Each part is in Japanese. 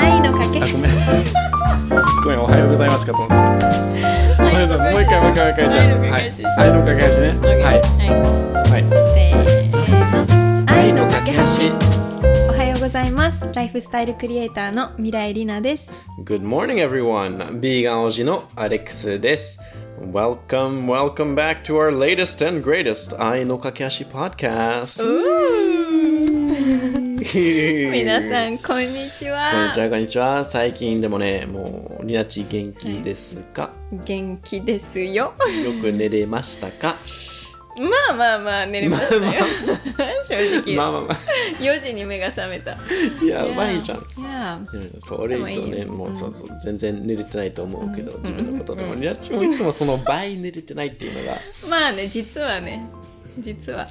愛のかけあ、ごめん。ごめん、おはようございますかと思っもう一回、もう一回、もう一回、じゃあ。愛の架け橋はい。愛の架け橋ね。はい。はい、はい。せーの愛の架け。おはようございますライフスタイルクリエイターの未来りなです Good morning, everyone. ビーガン王子のアレックスです。Welcome, welcome back to our latest and greatest 愛の架け橋 podcast. 皆さん こんにちこんはにちは、こんにちは。最近でもね、もう、リナチ元気ですか、元気ですよ。よく寝れましたか？まあまあまあ寝れましたよ。正直、まあまあまあ。4時に目が覚めた。やばいじゃん。いや。それ以上ね、よ。もうそうそう、全然寝れてないと思うけど、自分のことでも。リナチもいつもその倍寝れてないっていうのが、まあね実はね。実は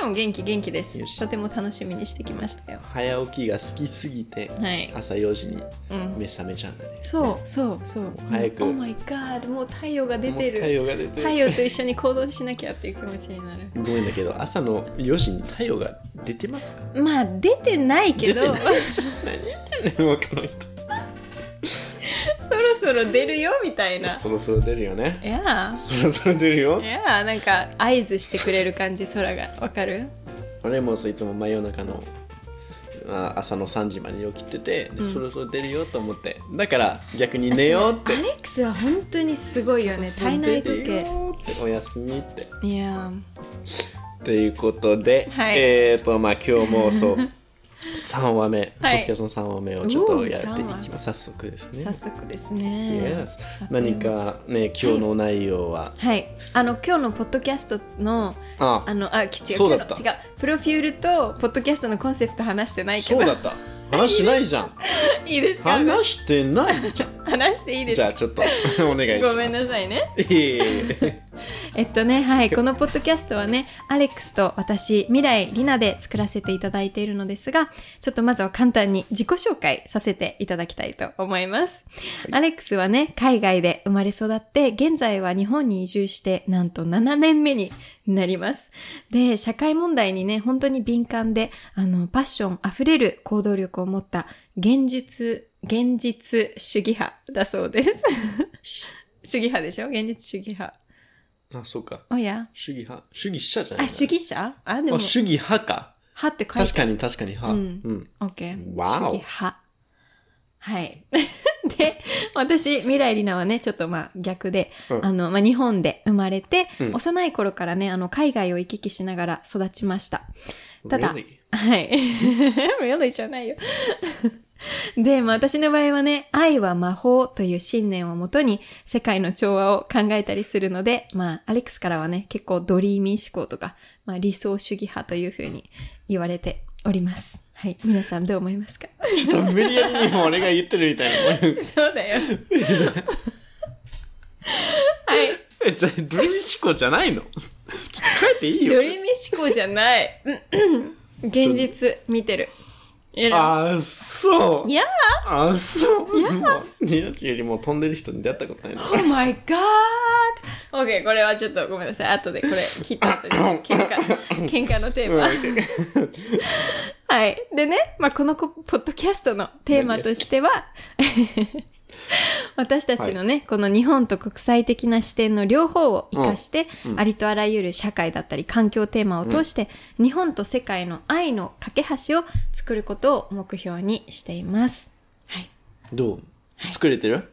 でも元気元気です。とても楽しみにしてきましたよ。早起きが好きすぎて、はい。朝4時にうん。目覚めちゃうんだね。そうそうそう。早く。Oh my god もう太陽が出てる。太陽が出てる。太陽と一緒に行動しなきゃっていう気持ちになる。ごめんだけど、朝の4時に太陽が出てますか？まあ出てないけど。出てない。何言ってんのよ、この人。そろそろ出るよみたいな。そろそろ出るよね。い。やそろそろ出るよ。い。やなんか合図してくれる感じ空が。わかる？俺もいつも真夜中のあ朝の3時までに起きてて、でそろそろ出るよと思って。だから逆に寝ようって。アレックスは本当にすごいよね。体内時計。おやすみって。いやということで、はい。えっ、とまあ今日もそう 3話目、はい。ポッドキャストの3話目をちょっとやっていきます。早速ですね。早速ですね。Yes 何かね今日の内容は、はい。あの今日のポッドキャストのあ。あのあき違うそう違うプロフィールとポッドキャストのコンセプト話してないけどそうだった。話しないじゃん。いいですか？話してないじゃん。話していいですか？じゃあちょっとお願いします。ごめんなさいね。いえいええっとねはいこのポッドキャストはねアレックスと私未来りなで作らせていただいているのですがちょっとまずは簡単に自己紹介させていただきたいと思います、アレックスはね海外で生まれ育って現在は日本に移住してなんと7年目になります。で社会問題にね本当に敏感であのパッションあふれる行動力を持った現実現実主義派だそうです。主義派でしょ？現実主義派あそうかおや主義派主義者じゃないあ、主義者？あ、でも、あ主義派か派って書いて確かに確かに派うんうんオッケー。わお主義派。はい。で、私、未来里奈はね、ちょっとまあ逆で、うんあの、まあ日本で生まれて、うん幼い頃からね、あの、海外を行き来しながら育ちました。ただ Really？はい。really じゃないよ。で、まあ私の場合はね、愛は魔法という信念をもとに世界の調和を考えたりするので、まあアレックスからはね、結構ドリーミー思考とか、まあ理想主義派というふうに言われております。はい。皆さんどう思いますか？ちょっと無理やりにも俺が言ってるみたいな そうだよ。はい。えドリーム思考じゃないの？ちょっと書いていいよドリーミー思考じゃない。うん現実見てる。やるああそういやあそういやニナチよりも飛んでる人に出会ったことないの Oh my god! OK, これはちょっとごめんなさい。後でこれ切った後に喧嘩、喧嘩のテーマ。はい。でね、まあ、このこポッドキャストのテーマとしては、私たちのね、この日本と国際的な視点の両方を活かして、ありとあらゆる社会だったり環境テーマを通して、日本と世界の愛の架け橋を作ることを目標にしています。はい。どう？作れてる？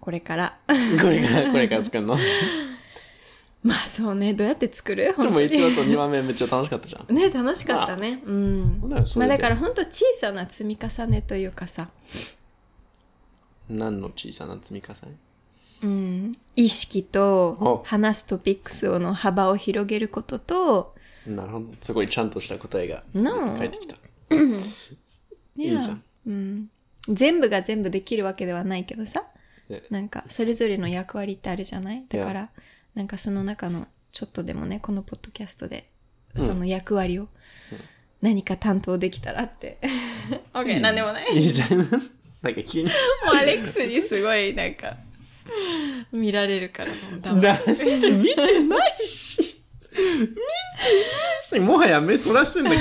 これから。これから これから作るの？で まあそうね、どうやって作る？本当もに1話と2話目めっちゃ楽しかったじゃん。ね、楽しかったね。うん。ねそれで。まあだから本当小さな積み重ねというかさ、何の小さな積み重ね？うん、意識とお。話すトピックスの幅を広げることと、なるほど。すごいちゃんとした答えが返ってきた。いやいいじゃん。うん、全部が全部できるわけではないけどさ、ね。なんかそれぞれの役割ってあるじゃない？だから、なんかその中のちょっとでもね、このポッドキャストでその役割を何か担当できたらって。OK、なんでもない。いいじゃんなんか急にもうアレックスにすごいなんか見られるからもうダメだ見てないし見てないしもはや目そらしてんだけ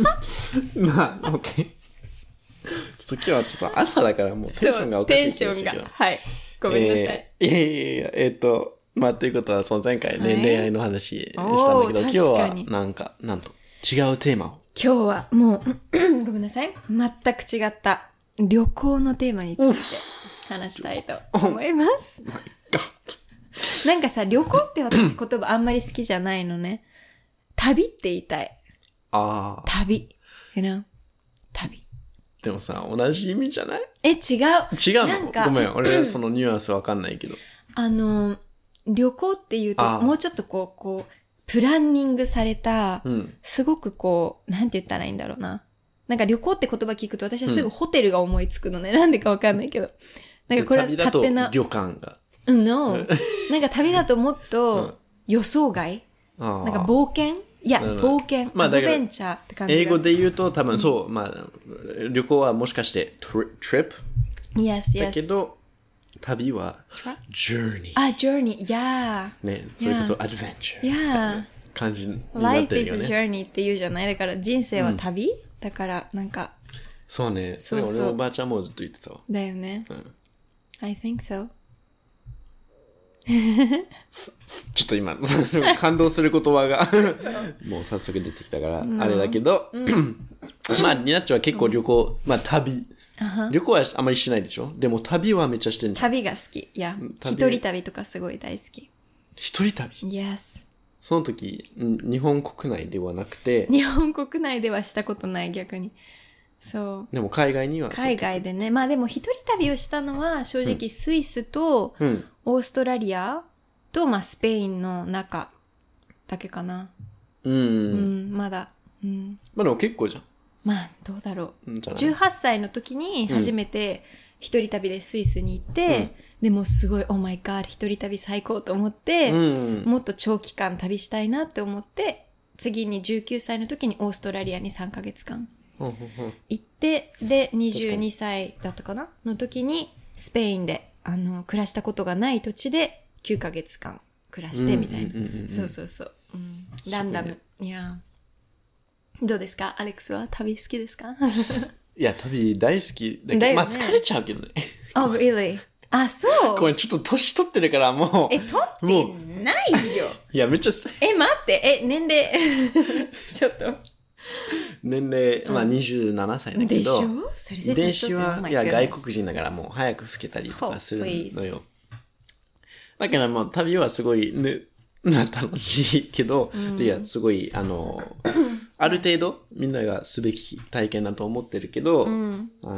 どまあ OK ちょっと今日はちょっと朝だからもうテンションがおかしいテンションが。はい。ごめんなさい。えーいやいやいや、えっ、と、まあ、ということは、その前回ね、はい恋愛の話したんだけど、今日はなんか、なんと、違うテーマを。今日はもう、ごめんなさい。全く違った旅行のテーマについて話したいと思います。なんかさ、旅行って私言葉あんまり好きじゃないのね。旅って言いたい。ああ、旅。You know? 旅。でもさ、同じ意味じゃない？え、違う。違うなんかのごめん、俺はそのニュアンスわかんないけど。あの、旅行っていうと、もうちょっとこう、こう、プランニングされた、うん。すごくこう、なんて言ったらいいんだろうな。なんか旅行って言葉聞くと私はすぐホテルが思いつくのね。なんでかわかんないけど。なんかこれは旅だと勝手な。旅館が。うん、no. なんか旅だともっうんと予想外なんか冒険？いや、うん冒険。まあアドベンチャーって感じが英語で言うと多分そう、まあ、旅行はもしかして tri- trip Yes, だけ yes. ど、旅は journey。あ、journey. Yeah. ね、それこそ adventure。Yeah. 感じになっ Life てる is よ a ね。journey って言うじゃない？だから人生は旅、だから、なんか、そうね。そうそう俺のおばあちゃんもずっと言ってたわ。だよね。うん I think so. ちょっと今、感動する言葉が もう早速出てきたから、あれだけど、まあ、ニナッチは結構旅行、まあ旅。旅行はあまりしないでしょ？でも旅はめっちゃしてんじゃん。旅が好き。いや、旅一人旅とかすごい大好き。一人旅？Yes. その時、ん日本国内ではなくて、日本国内ではしたことない逆に。そう。でも海外には海外でね。まあでも一人旅をしたのは正直スイスとうん。オーストラリアとまあスペインの中だけかな。うん。うん、まだ。うん。まあでも結構じゃん。まあどうだろう。うんじゃない18歳の時に初めて一人旅でスイスに行って、でもすごい、オーマイガー一人旅最高と思って、うん。もっと長期間旅したいなって思って、次に19歳の時にオーストラリアに3ヶ月間行って、で、かに22歳だったかなの時に、スペインで、あの、暮らしたことがない土地で9ヶ月間暮らしてみたいな。そうそうそう。うん、ランダム。いや。どうですか？アレックスは？旅好きですか？いや、旅大好きだけど、まあ疲れちゃうけどね。Oh, really? あ、そうごめん、ちょっと年取ってるからもう。え、取ってないよ。いや、めっちゃさえ、待って、え、年齢。ちょっと。年齢、まあ27歳だけど。でしょ？それで遺伝年取ってる？子は、Oh いや、外国人だからもう早く老けたりとかする Oh. のよ。だからもう旅はすごい、ね、まあ楽しいけど、でいや、すごい、あの、ある程度みんながすべき体験だと思ってるけど、あ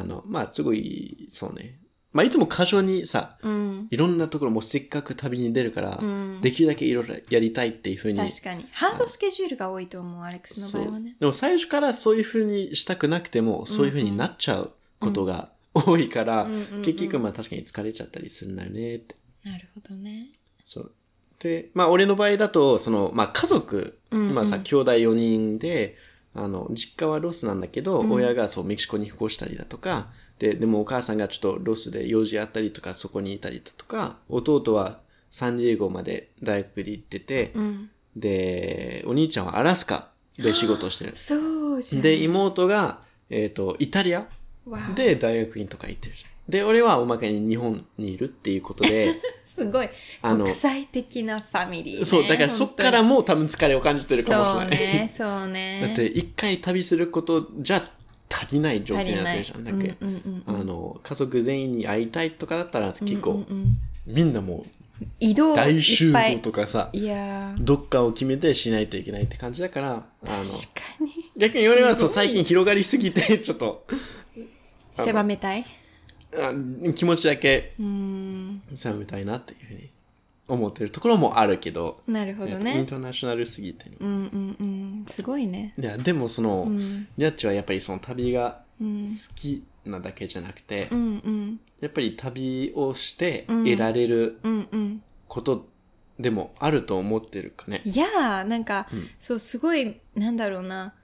の、まあすごい、そうね。まあいつも過剰にさ、うん。いろんなところもうせっかく旅に出るから、できるだけいろいろやりたいっていうふうに。確かに。ハードスケジュールが多いと思う、アレックスの場合はね。でも最初からそういうふうにしたくなくても、そういうふうになっちゃうことが多いから、結局まあ確かに疲れちゃったりするんだよねって。なるほどね。そう。で、まあ俺の場合だと、その、まあ家族、まあさ、兄弟4人で、あの、実家はロスなんだけど、親がそうメキシコに引っ越したりだとか、で、でもお母さんがちょっとロスで用事あったりとか、そこにいたりだとか、弟はサンディエゴまで大学で行ってて、うん。で、お兄ちゃんはアラスカで仕事をしてる。そうじゃん。で、妹が、えっ、と、イタリアで大学院とか行ってるじゃん。で、俺はおまけに日本にいるっていうことで、すごい。あの国際的なファミリー、ね。そう、だからそっからもう多分疲れを感じてるかもしれない。そうね、そうね。だって一回旅することじゃ足りない状況になってるじゃん。だ足りけ、ない。うんうんあの、家族全員に会いたいとかだったら結構、みんなも移動う大集合とかさ、いやー、どっかを決めてしないといけないって感じだから、あの。逆に俺はそう最近広がりすぎて、ちょっと、狭めたい？あ気持ちだけ狭めたいなっていうふうに思ってるところもあるけど、なるほどえっとインね。ターナショナルすぎて。うんうんうん。すごいね。いや、でもその、んニャッチはやっぱりその旅がうん好きなだけじゃなくて、うんうん。やっぱり旅をして得られるうんうん。ことでもあると思ってるかね。いやー、なんか、そう、すごい、なんだろうな。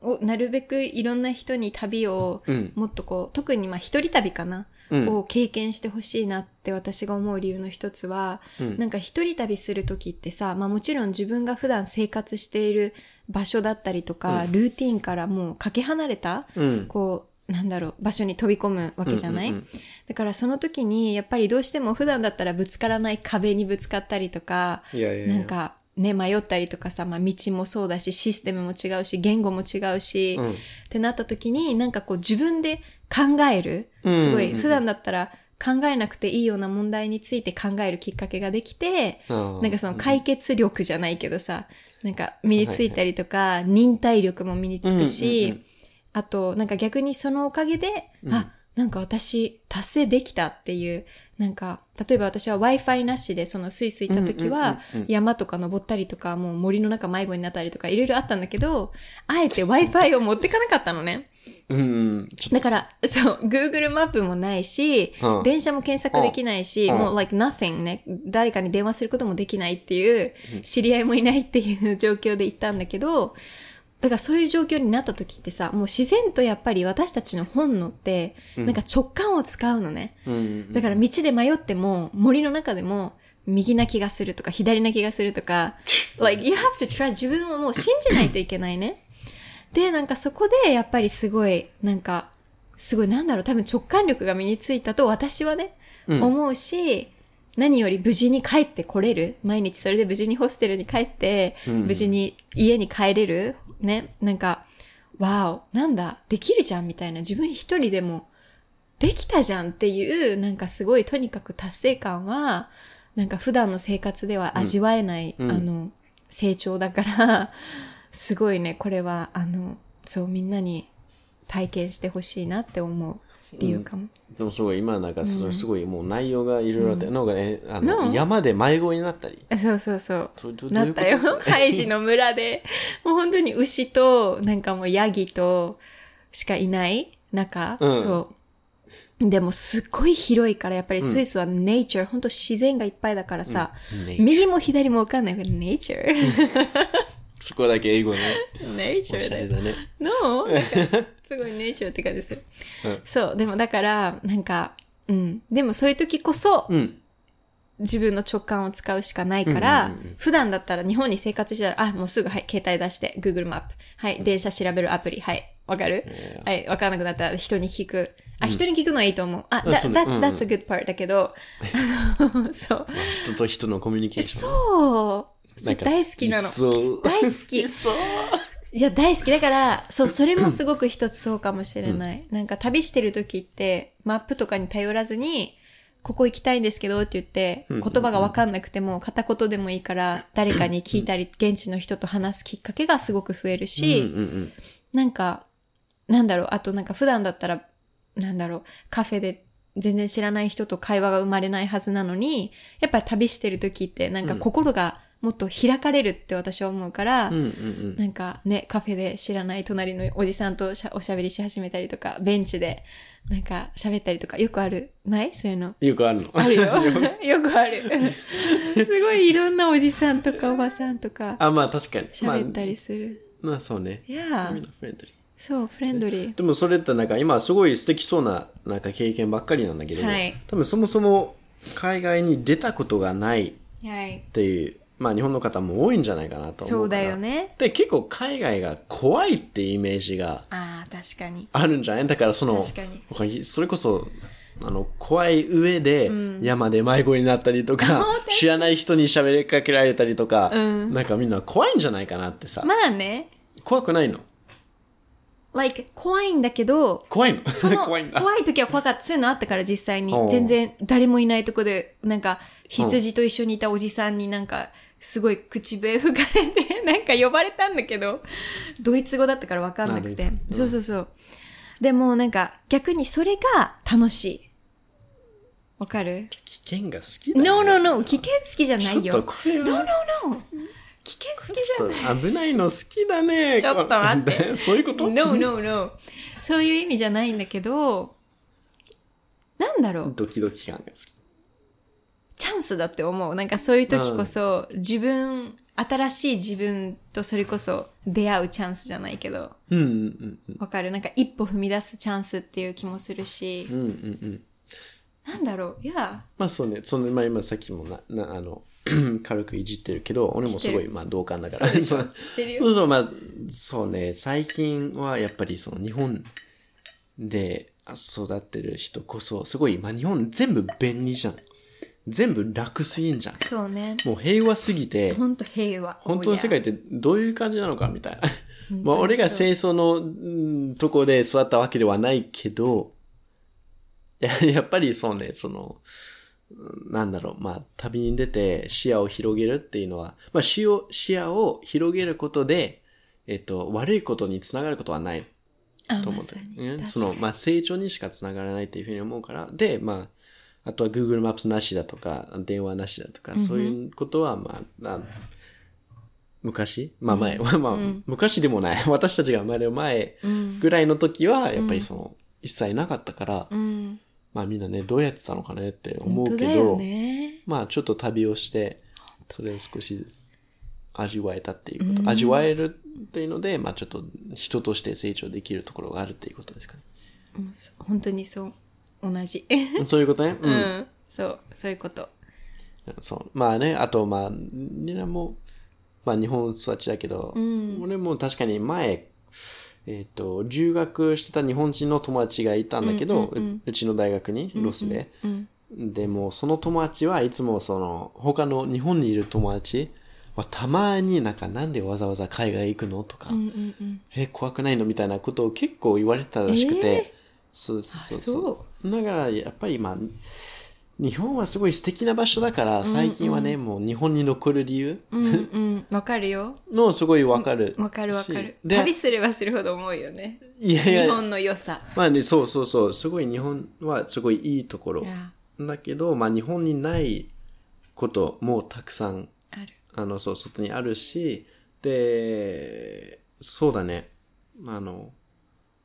おなるべくいろんな人に旅をうん。もっとこう、特にまあ一人旅かな、うん。を経験してほしいなって私が思う理由の一つは、うん。なんか一人旅するときってさ、まあもちろん自分が普段生活している場所だったりとか、ルーティンからもうかけ離れた、うん。こう、なんだろう、場所に飛び込むわけじゃない、うんうんうん。だからその時に、やっぱりどうしても普段だったらぶつからない壁にぶつかったりとか、いやいやいや。なんか、ね、迷ったりとかさ、まあ、道もそうだし、システムも違うし、言語も違うし、うん。ってなった時に、なんかこう自分で考える、うん。すごい、うん。普段だったら考えなくていいような問題について考えるきっかけができて、なんかその解決力じゃないけどさ、なんか身についたりとか、忍耐力も身につくうんし、うんうん。あと、なんか逆にそのおかげで、あ、なんか私達成できたっていう、なんか、例えば私は Wi-Fi なしでそのスイス行った時は山とか登ったりとか、もう森の中迷子になったりとか、いろいろあったんだけど、あえて Wi-Fi を持ってかなかったのね。うんだから、そう、Google マップもないし、うん。電車も検索できないし、うん。もう like nothing ね、誰かに電話することもできないっていう、知り合いもいないっていう状況で行ったんだけど、だからそういう状況になった時ってさ、もう自然とやっぱり私たちの本能って、なんか直感を使うのね。だから道で迷っても、森の中でも、右な気がするとか、左な気がするとか、like, you have to trust 自分をもう信じないといけないね。で、なんかそこで、やっぱりすごい、なんか、すごい、なんだろう、多分直感力が身についたと私はね、うん思うし、何より無事に帰ってこれる。毎日それで無事にホステルに帰って、うん無事に家に帰れる。ね。なんか、わお、なんだ、できるじゃんみたいな。自分一人でもできたじゃんっていう、なんかすごいとにかく達成感は、なんか普段の生活では味わえない、うんあの、成長だから、すごいね、これは、あの、そう、みんなに体験してほしいなって思う理由かも。でもすごい、今なんかそのすごいもう内容がいろいろあって、なんかね、あの、うん山で迷子になったり。あそうそうそう。なったよ。ハイジの村で、もう本当に牛と、なんかもうヤギとしかいない中、うん。そう。でもすっごい広いから、やっぱりスイスはネイチャー、本当自然がいっぱいだからさ、うん。ね右も左もわかんないけど、ネイチャー。そこだけ英語ね。ネイチおャーだだね。No? なんか、すごいネイチャーって感じする。うんそう、でもだから、なんか、うん。でもそういう時こそ、うん。自分の直感を使うしかないから、普段だったら日本に生活してたら、あ、もうすぐ、はい、携帯出して、Google マップ。はい、電車調べるアプリ。はい、わかる、はい、わからなくなったら人に聞く。あ、人に聞くのはいいと思う。あ、だ that's, that's a good part だけど、あの、そう。人と人のコミュニケーション。そう。大好きなの。大好き。そう。いや、大好き。だから、そう、それもすごく一つそうかもしれない。なんか旅してる時って、マップとかに頼らずに、ここ行きたいんですけどって言って、言葉がわかんなくても、片言でもいいから、誰かに聞いたり、現地の人と話すきっかけがすごく増えるし、うんうんうん。なんか、なんだろう、あとなんか普段だったら、なんだろう、カフェで全然知らない人と会話が生まれないはずなのに、やっぱり旅してる時ってなんか心がもっと開かれるって私は思うから、うんうんうん。なんかね、カフェで知らない隣のおじさんとしゃおしゃべりし始めたりとか、ベンチでなんか喋ったりとか、よくあるない？そういうの。よくあるの？あるよ。よくある。すごいいろんなおじさんとかおばさんとかあ、まあ確かに。喋ったりする。まあ、まあそうね。いやみんなフレンドリー。そう、フレンドリー。でもそれってなんか今すごい素敵そうななんか経験ばっかりなんだけど、はい多分そもそも海外に出たことがないっはい。ていう、まあ日本の方も多いんじゃないかなと思うから。そうだよね。で、結構海外が怖いってイメージがああ、確かに。あるんじゃない？だからその確かに、それこそ、あの、怖い上で山で迷子になったりとか、知らない人に喋りかけられたりとか、うんなんかみんな怖いんじゃないかなってさ。まあね、怖くないの？Like, 怖いんだけど、怖いの？その 怖いんだ。怖い時は怖かった。そういうのあったから実際にお。う全然誰もいないとこで、なんか羊と一緒にいたおじさんになんか、すごい口笛吹かれて、なんか呼ばれたんだけど、ドイツ語だったからわかんなくてそうそうそう。でもなんか逆にそれが楽しい。わかる？危険が好きだ、ね。?No, no, no. 危険好きじゃないちょっとよ。これは。No, no, no. 危険好きじゃちょっと危ないの好きだね。ちょっと待ってそういうこと？No, no, no. そういう意味じゃないんだけど、なんだろう。ドキドキ感が好き。チャンスだって思う。なんかそういう時こそ、自分、新しい自分とそれこそ出会うチャンスじゃないけど、うんうんうんわかる？なんか一歩踏み出すチャンスっていう気もするしうん。う、んうんうん。なんだろう？いや、まあそうね、その、まあ今さっきもな、な、あの、軽くいじってるけど、俺もすごい、まあ同感だから。そう。そうそう、まあ、そうね、最近はやっぱりその日本で育ってる人こそ、すごい、まあ日本全部便利じゃん。全部楽すぎんじゃん。そうね。もう平和すぎて、本当平和。本当の世界ってどういう感じなのかみたいな。に まあ俺が清掃のうんとこで育ったわけではないけど、ややっぱりそうね、その、うんなんだろう、まあ旅に出て視野を広げるっていうのは、まあ視野視野を広げることで、えっと、悪いことにつながることはないあと思ってまその、まあ、成長にしかつながらないっていうふうに思うから。で、まあ、あとは Google マップスなしだとか、電話なしだとか、そういうことは、まあ、な昔？まあ前、まあ、昔でもない。私たちが生まれる前ぐらいの時は、やっぱりその、一切なかったから、うん。まあみんなね、どうやってたのかねって思うけど、ね。まあちょっと旅をして、それを少し味わえたっていうこと。味わえるっていうので、まあちょっと人として成長できるところがあるっていうことですかね。本当にそう。同じ。そういうことね？う。うんん。そう、そういうこと。そう。まあね、あとまあ、みんなも、まあ日本育ちだけど、俺も確かに前、えっ、と、留学してた日本人の友達がいたんだけど、ううちの大学に、ロスで。うん。でも、その友達はいつもその、他の日本にいる友達はたまになんかなんでわざわざ海外行くのとか、うんうんうん。え、怖くないのみたいなことを結構言われてたらしくて、えそうそうあそう。だから、やっぱりまあ、日本はすごい素敵な場所だから、最近はね、もう日本に残る理由？うんうん。わかるよ。のすごいわかる。わかるわかる。で旅すればするほど思うよね。いやいや、日本の良さ。まあね、そうそうそう、すごい日本はすごいいいところだけど、まあ日本にないこともたくさんある。あの、そう、外にあるし、で、そうだね。あの、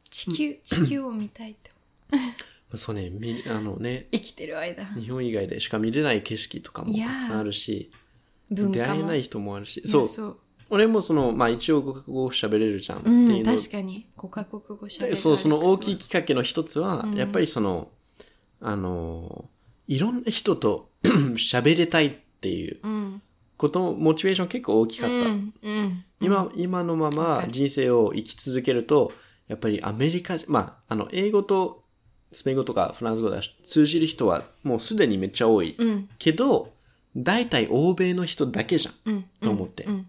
地球、地球を見たいと。そうね、みあのね、生きてる間。日本以外でしか見れない景色とかもいやーたくさんあるし、文。出会えない人もあるし、そう。そう。俺もその、まあ一応語学語喋れるじゃんってうん、いうの確かに。5カ国語喋る。そう、その大きいい。きっかけの一つは、やっぱりその、あの、いろんな人と 喋りたいっていううん。こと、モチベーション結構大きかった。うん。うん。今、今のまま人生を生き続けると、やっぱりアメリカ、まあ、あの、英語とスペイン語とかフランス語が通じる人はもうすでにめっちゃ多い。うん。けど、大体欧米の人だけじゃん。うん。と思ってうん。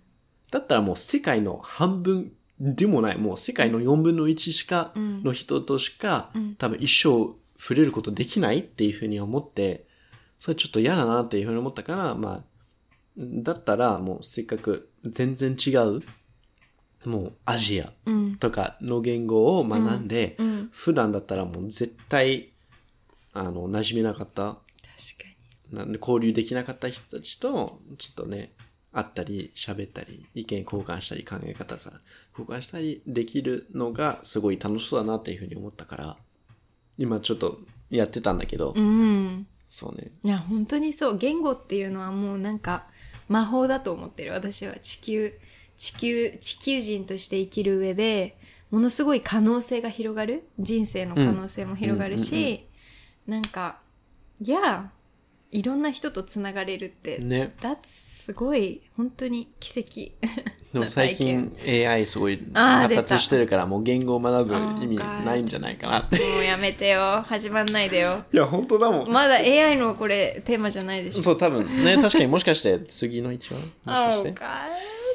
だったらもう世界の半分でもない、もう世界の4分の1しか、の人としか、多分一生触れることできないっていうふうに思って、それちょっと嫌だなっていうふうに思ったから、まあ、だったらもうせっかく全然違う、もうアジアとかの言語を学んで、普段だったらもう絶対、あの、馴染めなかった、確かなんで交流できなかった人たちと、ちょっとね、会ったり、喋ったり、意見交換したり、考え方さ、交換したりできるのがすごい楽しそうだなっていうふうに思ったから、今ちょっとやってたんだけど、に。うん。そうね。いや、本当にそう。言語っていうのはもうなんか魔法だと思ってる。私は地球、地球、地球人として生きる上で、ものすごい可能性が広がる。人生の可能性も広がるし、なんか、いや、いろんな人とつながれるって、ね。that's すごい、本当に奇跡。でも 最近 AI すごい発達してるから、もう言語を学ぶ意味ないんじゃないかなって。もうやめてよ。始まんないでよ。いや、本当だもん。まだ AI のこれテーマじゃないでしょ。そう、多分ね、確かにもしかして次の一話もしかして？Oh,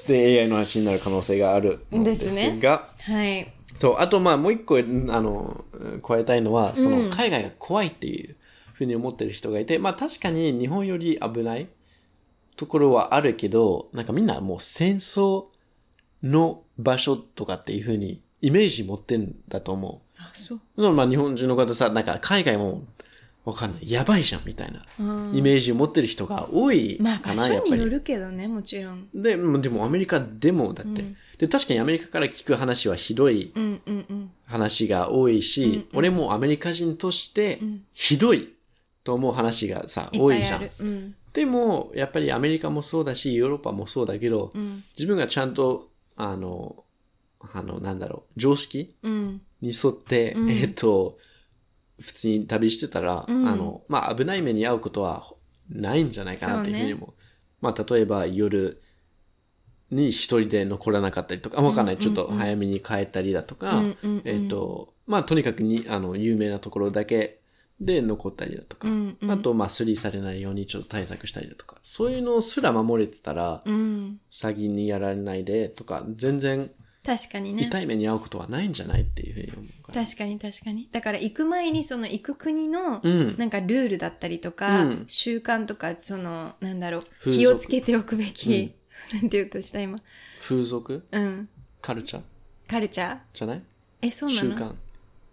で、AI の話になる可能性があるのですが、ですねはい。そう、あとまあもう一個、あの、加えたいのは、その海外が怖いっていうふうに思ってる人がいて、まあ確かに日本より危ないところはあるけど、なんかみんなもう戦争の場所とかっていうふうにイメージ持ってんだと思あ、そう。う。まあ日本人の方さ、なんか海外もわかんない。やばいじゃんみたいなイメージを持ってる人が多いまあかな、場所によ。るけどね、もちろん。で、もでもアメリカでもだって、で、確かにアメリカから聞く話はひどいうんうんうん。話が多いし、俺もアメリカ人としてひどいと思う話がさ、いっ多いじゃん。でも、やっぱりアメリカもそうだし、ヨーロッパもそうだけど、自分がちゃんと、あの、あの、なんだろう、常識うん。に沿って、えっと、普通に旅してたら、あの、まあ、危ない目に遭うことはないんじゃないかなっていうふうにも。まあ、例えば夜、に一人で残らなかったりとか、わかんない。ちょっと早めに帰ったりだとか、うんうんうんえっ、と、まあ、とにかくに、あの、有名なところだけで残ったりだとか、うんうんあと、まあ、スリーされないようにちょっと対策したりだとか、そういうのすら守れてたら、うん。詐欺にやられないでとか、全然確かにね。痛い目に遭うことはないんじゃないっていうふうに思うから。確かに確かに。だから行く前にその行く国のうん。なんかルールだったりとか、うん習慣とか、その、なんだろう、気をつけておくべき、なんて言うとした今。風俗？うん。カルチャー？カルチャー？じゃない？え、そうなの？習慣。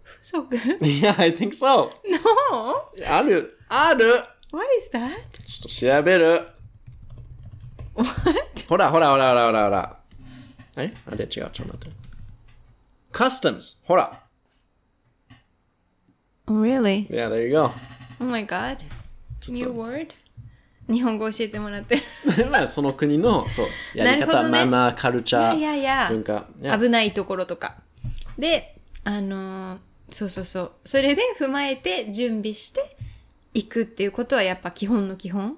風俗？いや、I think so. ?No! ある、ある What is that? ちょっと調べる。ほらほらほらほらほらほら。え？あれ違う、ちょっと待って。Customs. ほら。Really? Yeah, there you go. Oh my god. New word? 日本語教えてもらって。まあ、その国の、そう、やり方、ねマナー、カルチャー、いやいやいや文化。いや危ないところとか。で、あのーそうそうそう。それで踏まえて準備して行くっていうことはやっぱ基本の基本。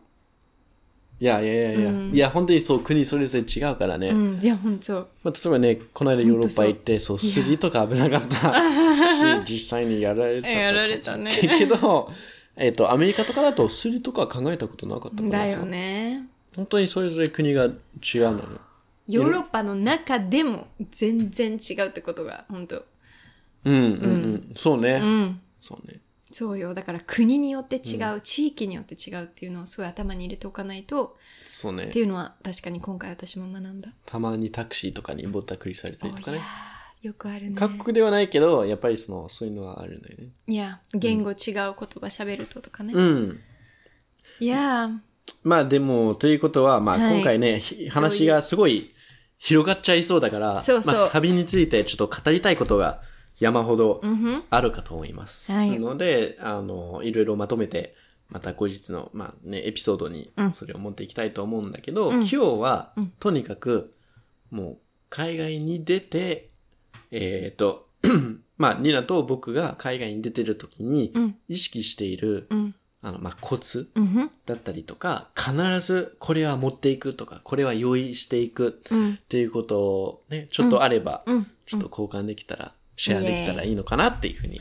いやいやいやいや、いや、本当にそう、国それぞれ違うからね。うん、いや、ほんと。まあ、例えばね、この間ヨーロッパ行って、そう、スリとか危なかった し、実際にやられちゃった。やられたねけど、えっ、と、アメリカとかだと、スリとか考えたことなかったからさ。だよね。本当にそれぞれ国が違うのよ。ヨーロッパの中でも全然違うってことが、本当うんうんうん。そうね。うん。そうね。そうよ。だから国によって違う、地域によって違うっていうのをすごい頭に入れておかないと、そうねって。いうのは確かに今回私も学んだ。たまにタクシーとかにぼったくりされたりとかねいや。ーよくあるね。各国ではないけど、やっぱりその、そういうのはあるんだよね。いや、言語違う言葉喋るととかね。うん。いやー、まあでも、ということは、まあはい今回ね、ひ話がすごい広がっちゃいそうだから、そうそうまあ旅についてちょっと語りたいことが山ほど。あるかと思います。はいなので、あの、いろいろまとめて、また後日の、まあね、エピソードにうんそれを持っていきたいと思うんだけど、うん今日はうん、とにかく、もう、海外に出て、えっ、と、まあ、ニナと僕が海外に出てる時にうん、意識している、うん。あの、まあ、コツ。だったりとか、必ずこれは持っていくとか、これは用意していくうん。っていうことをね、ちょっとあれば、うん。ちょっと交換できたら、シェアできたらいいのかなっていうふうに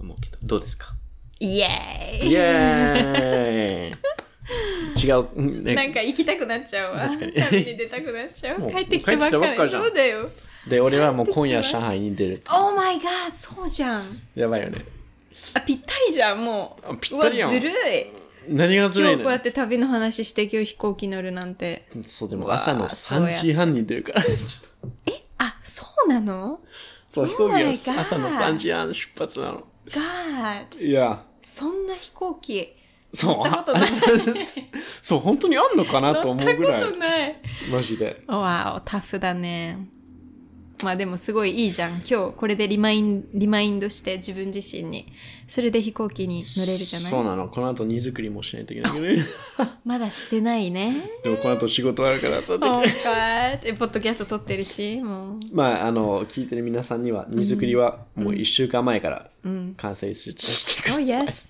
思うけど、どうですか？イエーイイエーイ違う、うんねなんか行きたくなっちゃうわ。確かに旅に出たくなっちゃう。もう帰ってきてばっかり。帰ってきたばっかじゃんそうだよ。で、俺はもう今夜上海に出る。Oh my god! そうじゃん。やばいよね。あ、ぴったりじゃん、もう。あぴったりやんずるい。何がずるいの今日こうやって旅の話して今日飛行機乗るなんて。そう、でも朝のそうや3時半に出るから。ちょっとあ、そうなの？そう、飛行機 Oh God 朝の3時半出発なの。?God! いや、そんな飛行機。そう。乗ったことない。そう、本当にあんのかなと思うぐらい。マジで。わお、タフだね。まあでもすごいいいじゃん。今日これでリマイン、リマインドして自分自身に。それで飛行機に乗れるじゃない？そうなの。この後荷造りもしないといけないけどね。まだしてないね。でもこの後仕事あるから、そうおやって。ーえ、ポッドキャスト撮ってるし、もう。まあ、あの、聞いてる皆さんには、荷造りはもう1週間前から完成してしてくだ Oh さい。yes!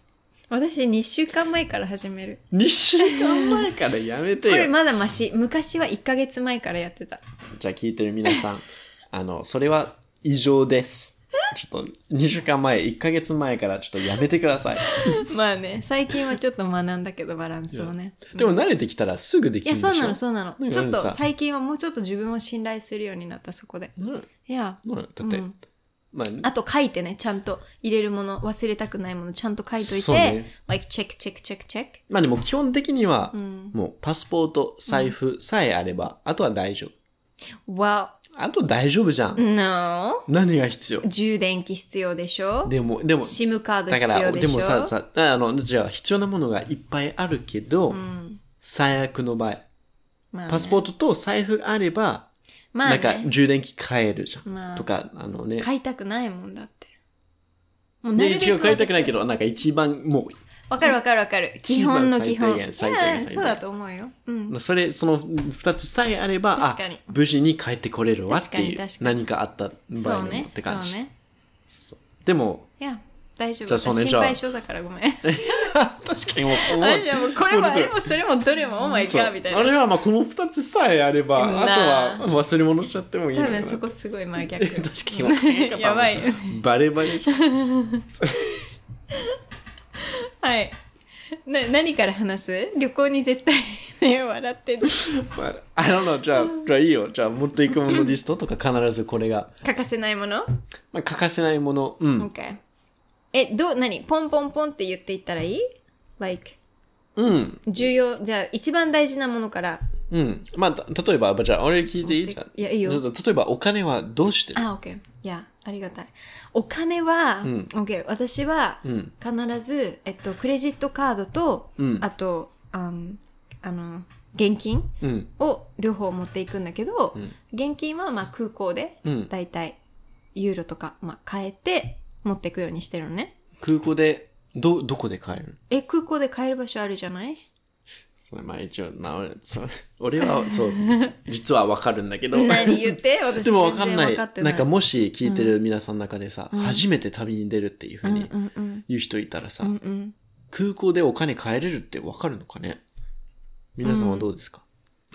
私2週間前から始める。2週間前からやめてこれよ。まだマシ。昔は1ヶ月前からやってた。じゃあ聞いてる皆さん、あの、それは異常です。ちょっと、2週間前、1ヶ月前からちょっとやめてください。まあね、最近はちょっと学んだけど、バランスをね。でも慣れてきたらすぐできいや、るんでしょ？そうなの、そうなの。ねちょっとさ最近はもうちょっと自分を信頼するようになった、そこで。ねいや、ねだって、うんまあ、あと書いてね、ちゃんと入れるもの、忘れたくないもの、ちゃんと書いといて、ね like check, check, check, check. まあでも基本的には、んもうパスポート、財布さえあれば、あとは大丈夫。Well, あと大丈夫じゃん。no. 何が必要？充電器必要でしょ？でも、でも、?SIM カードだから、必要でしょ？でもさ、さ、あの、じゃあ必要なものがいっぱいあるけど、最悪の場合、まあねパスポートと財布あれば、まあなんかね、充電器買えるじゃん。まあとか、あのね。買いたくないもんだって。もうなで、るべく一応買いたくないけど。ど、なんか一番もう、わかるわかるわかる。基本の基本。最低限そうだと思うよ。うん。それ、その二つさえあれば、あ無事に帰ってこれるわっていう何かあった場合でもっそうね。て感じ。そうね。でも、いや、大丈夫。じゃあそれじゃあ心配性だからごめん。確かにもう、私はもうこれもあれももそれもどれもオーマイみたいな。あれはまあこの二つさえあれば、なあとは忘れ物しちゃってもいいのかな多分そこすごい真逆。確かに やばい。バレバレじゃん。はい。な、何から話す？旅行に絶対ね、笑ってる。I don't know. じゃあ、じゃあいいよ。じゃあ持っていくものリストとか必ずこれが、欠かせないもの？まあ、欠かせないもの。うん。?OK。え、どう、何？ポンポンポンって言っていったらいい ?like, うん。重要、じゃあ一番大事なものから。うん。まあ、た例えば、じゃあ俺聞いていい？じゃん。いやいいよ例えば、お金はどうしてる？あ、OK。いや、ありがたい。お金は、ん OK。私は、うん。必ず、えっと、クレジットカードと、うんあと、あの、あの現金うん。を両方持っていくんだけど、ん現金はまあ空港で、うんだいたいユーロとか、まあ、変えて持っていくようにしてるのね。空港で、ど、どこで買えるえ、空港で買える場所あるじゃない？それまあ一応、まあ、俺そう俺は、そう、実はわかるんだけど。何言って私でもわかんない。なんかもし聞いてる皆さんの中でさ、初めて旅に出るっていうふうにうんうんうん。言う人いたらさ、うんうん。空港でお金買えれるってわかるのかね？皆さんはどうですか、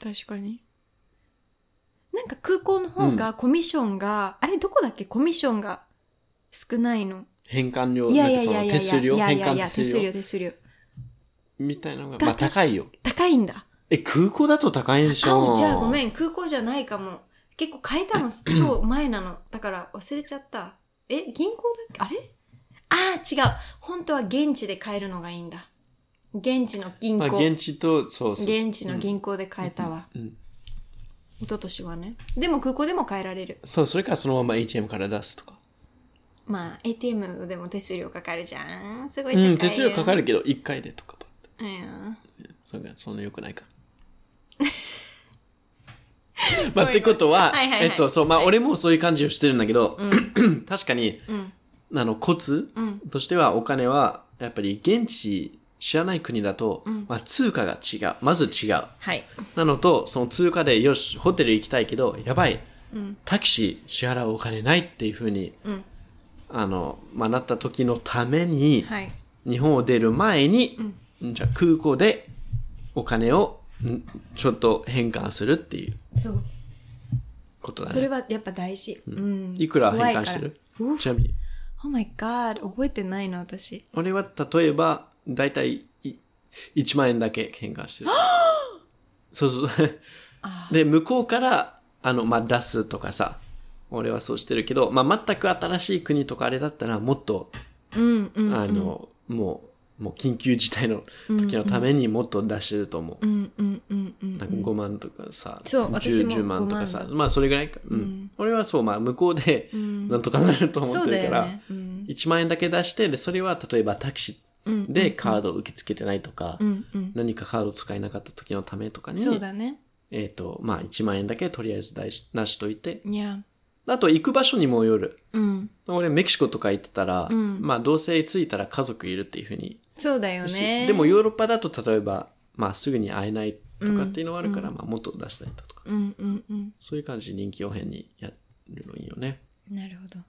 確かに。なんか空港の方がコミッションが、あれどこだっけ？コミッションが少ないの。返還料、いやいやいやいやいや手数料？いやいや手数料手数料。みたいなのが、だまあ高いよ。高いんだ。え、空港だと高いでしょ？あ、じゃあごめん、空港じゃないかも。結構変えたの 超前なの。だから忘れちゃった。え、銀行だっけ？あれ？あー、違う。本当は現地で買えるのがいいんだ。現地の銀行。まあ現地と、そうそう。現地の銀行で買えたわ。うん一昨年はね。でも空港でも買えられる。そう、それからそのまま ATM から出すとか。まあ、ATM でも手数料かかるじゃん。すごい高いよ。うん、手数料かかるけど、1回でとか。うん。そそんな良くないか。まあ、ってことは、はいはいはいえっと、そう、まあ、俺もそういう感じをしてるんだけど、確かに、んあの、コツうんとしては、お金は、やっぱり現地、知らない国だと、まあ、通貨が違う。まず違う。はい。なのと、その通貨で、よし、ホテル行きたいけど、やばい、タクシー支払うお金ないっていうふうに、うん。あの、まあ、なった時のために、はい。日本を出る前に、じゃあ空港でお金をんちょっと変換するっていうそう。ことだね。それはやっぱ大事。うん。いくら変換してる？ちなみに。Oh my god, 覚えてないの私。俺は例えば、だいたいい1万円だけ変換してる。そうそう。で、向こうから、あの、まあ、出すとかさ、俺はそうしてるけど、まあ、全く新しい国とかあれだったら、もっと、うんうん。あの、もう、もう緊急事態の時のためにもっと出してると思う。うんうんうんうん。なんか5万とかさ、そう私 10, も10万とかさ5、万まあそれぐらいか。うん。俺はそう、まあ向こうでなんとかなると思ってるから、だよね。うん。1万円だけ出して、で、それは例えばタクシうんーでカードを受け付けてないとか、うんうん。何かカード使えなかった時のためとかに、そうだね。えっ、と、まあ1万円だけとりあえず出し出しといて、いや。あと行く場所にもよる。うん。俺メキシコとか行ってたら、んまあどうせ着いたら家族いるっていうふうにそうだよね。でもヨーロッパだと例えば、まあすぐに会えないとかっていうのはあるから、まあもっと出したりだとか。うんうんうん。そういう感じで臨機応変にやるのいいよね。なるほど。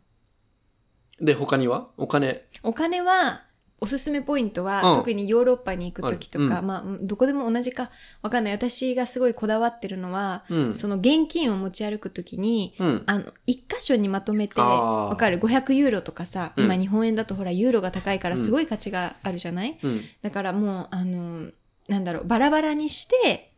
で、他には？お金。お金は、おすすめポイントは、うん特にヨーロッパに行く時とか、うんまあ、どこでも同じかわかんない。私がすごいこだわってるのは、うんその現金を持ち歩く時に、うん。あの、一箇所にまとめて、あーわかる ?500 ユーロとかさ、うん今日本円だとほら、ユーロが高いからすごい価値があるじゃない、うん。だからもう、あの、なんだろう、バラバラにして、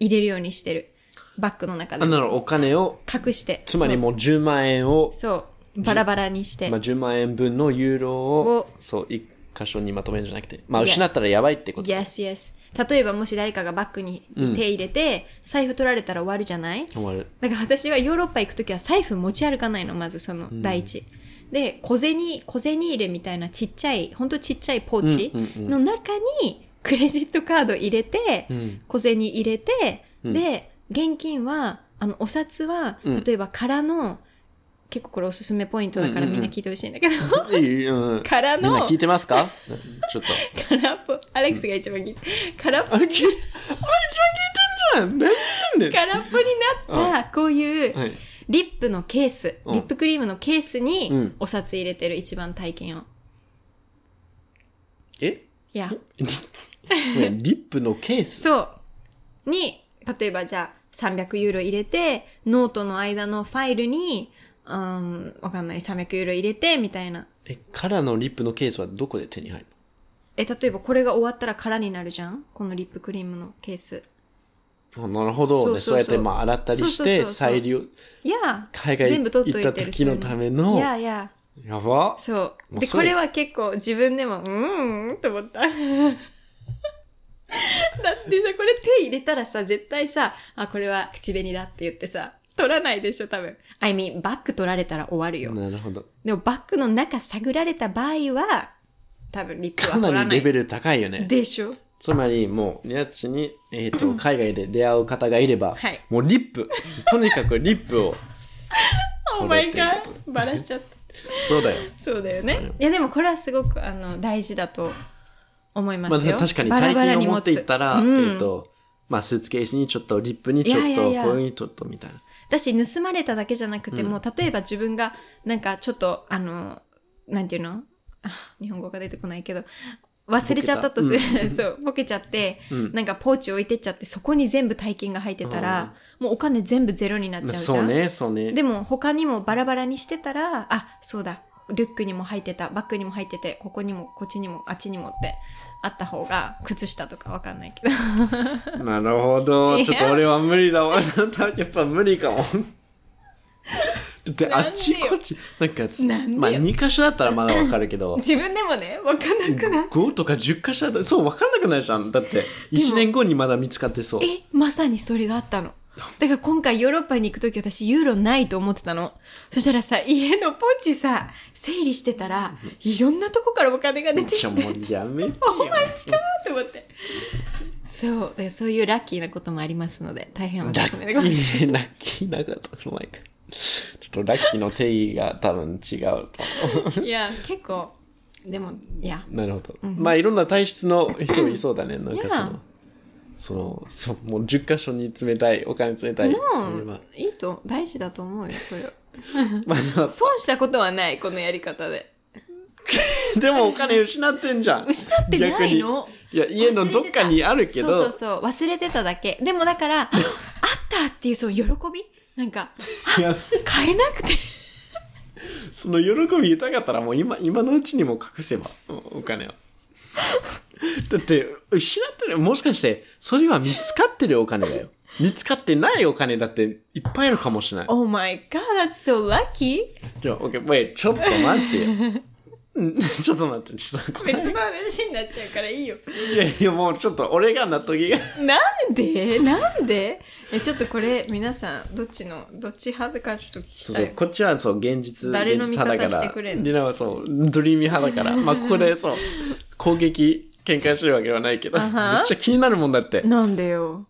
入れるようにしてる。バッグの中であ。なるお金を、隠して。つまりもう10万円を、そう。そう。バラバラにして。まあ10万円分のユーロをを、そう、一箇所にまとめるんじゃなくて、まあ失ったらやばいってこと。yes, yes. 例えばもし誰かがバッグにうん手入れて、財布取られたら終わるじゃない？終わる。だから私はヨーロッパ行くときは財布持ち歩かないの、まずその第一。で、小銭、小銭入れみたいなちっちゃい、ほんとちっちゃいポーチの中にクレジットカード入れて、うん。小銭入れて、うんで、現金は、あの、お札は、うん例えば空の、結構これおすすめポイントだからみんな聞いてほしいんだけど、いいうん。空の。みんな聞いてますか？ちょっと。空っぽ、アレックスが一番聞いて、空っぽあれ、聞い、あれ一番聞いてんじゃん。何言ってんだよ。空っぽになった、こういう、はい。リップのケース、うん。リップクリームのケースうにん、お札入れてる一番体験を。え？いや、リップのケース？そう。に、例えばじゃあ300ユーロ入れて、ノートの間のファイルに、うん、わかんない、300ユーロ入れて、みたいな。え、カラーのリップのケースはどこで手に入るえ、例えばこれが終わったら空になるじゃん？このリップクリームのケース。のあなるほど。そうやってまあ洗ったりして、再利用。いや、海外全部取っといてる行った時のためのいやいや、やば。そう。で、これは結構自分でも、うーんと思った。だってさ、これ手入れたらさ、絶対さ、あ、これは口紅だって言ってさ、取らないでしょ、多分。I mean, バッグ取られたら終わるよ。なるほど。でもバッグの中探られた場合は、多分リップはかな取らない。りレベル高いよね。でしょつまりもう、ニャッチに、えっ、と、海外で出会う方がいれば、はいもうリップ、とにかくリップを、Oh 取 my れてる god! バラしちゃった。そうだよ。そうだよね。いやでもこれはすごくあの大事だと思いまますあよ。確かに大金を持っていったら、うんえっ、と、まあスーツケースにちょっとリップにちょっと、いやいやいやこういうにちょっとみたいな。だし盗まれただけじゃなくても、例えば自分がなんかちょっとあのなんていうの？あ 日本語が出てこないけど忘れちゃったとする、そうボケちゃって、うん。なんかポーチ置いてっちゃってそこに全部大金が入ってたら、もうお金全部ゼロになっちゃうじゃん。そうね、そうね。でも他にもバラバラにしてたら、あ、そうだ、リュックにも入ってた、バッグにも入ってて、ここにも、こっちにも、あっちにもってあった方が、靴下とかわかんないけど。なるほど。ちょっと俺は無理だわ。やっぱ無理かも。だってあっちこっち、なんか、まあ2箇所だったらまだわかるけど、自分でもね、わかんなくなる。5とか10箇所だったら、そう、わかんなくなるじゃん。だって、1年後にまだ見つかってそう。え、まさにそれがあったの。だから今回ヨーロッパに行くとき私ユーロないと思ってたの。そしたらさ、家のポーチさ、整理してたら、いろんなとこからお金が出てきて、もうやめてよ。と思って。そう、だからそういうラッキーなこともありますので、大変おラすすめでございます。ッキー、ラッキーなかった。お前か。ちょっとラッキーの定義が多分違うと。いや、結構、でも、いや、なるほど。まあいろんな体質の人いそうだね。なんかその、その、そう、もう10箇所に冷たい、お金冷たい。もう、いいと、大事だと思うよ、これは。まあ損したことはない、このやり方で。でもお金失ってんじゃん。失ってないの？いや、家のどっかにあるけど、そうそうそう、忘れてただけ。でもだから、あ あったっていうその喜び？なんか、買えなくて。その喜び豊かったらもう今、今のうちにも隠せば、おお金を。だって、失ってる、もしかして、それは見つかってるお金だよ。見つかってないお金だっていっぱいあるかもしれない。Oh my god, that's so lucky! じゃあ、OK、wait、ちょっと待ってよ。う んちょっと待って、ちょっと。別の話になっちゃうからいいよ。いやいや、もうちょっと俺が納得が。なんで？なんで？え、ちょっとこれ、皆さん、どっちの、どっち派かちょっと聞き。そうそうこっちはそう、現実、誰の味方から。してくれんの？リナはそう、ドリーミー派だから。まあ、ここでそう、攻撃、喧嘩してるわけではないけど、めっちゃ気になるもんだって。なんでよ。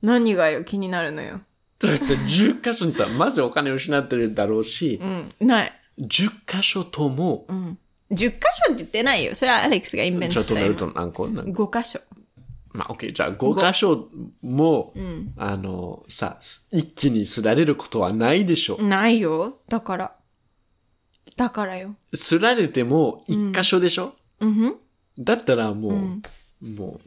何がよ、気になるのよ。だって10箇所にさ、まずお金を失ってるだろうしう、ん、ない。10箇所とも、うん。10箇所って言ってないよ。それはアレックスがインベンちょっとトしたよ。なると何個？何個？5箇所。まあ、OK、じゃあ5箇所も、んあの、さ、一気にすられることはないでしょ。ないよ。だから。だからよ。すられても1箇所でしょ、うんふん。だったらもう、もう、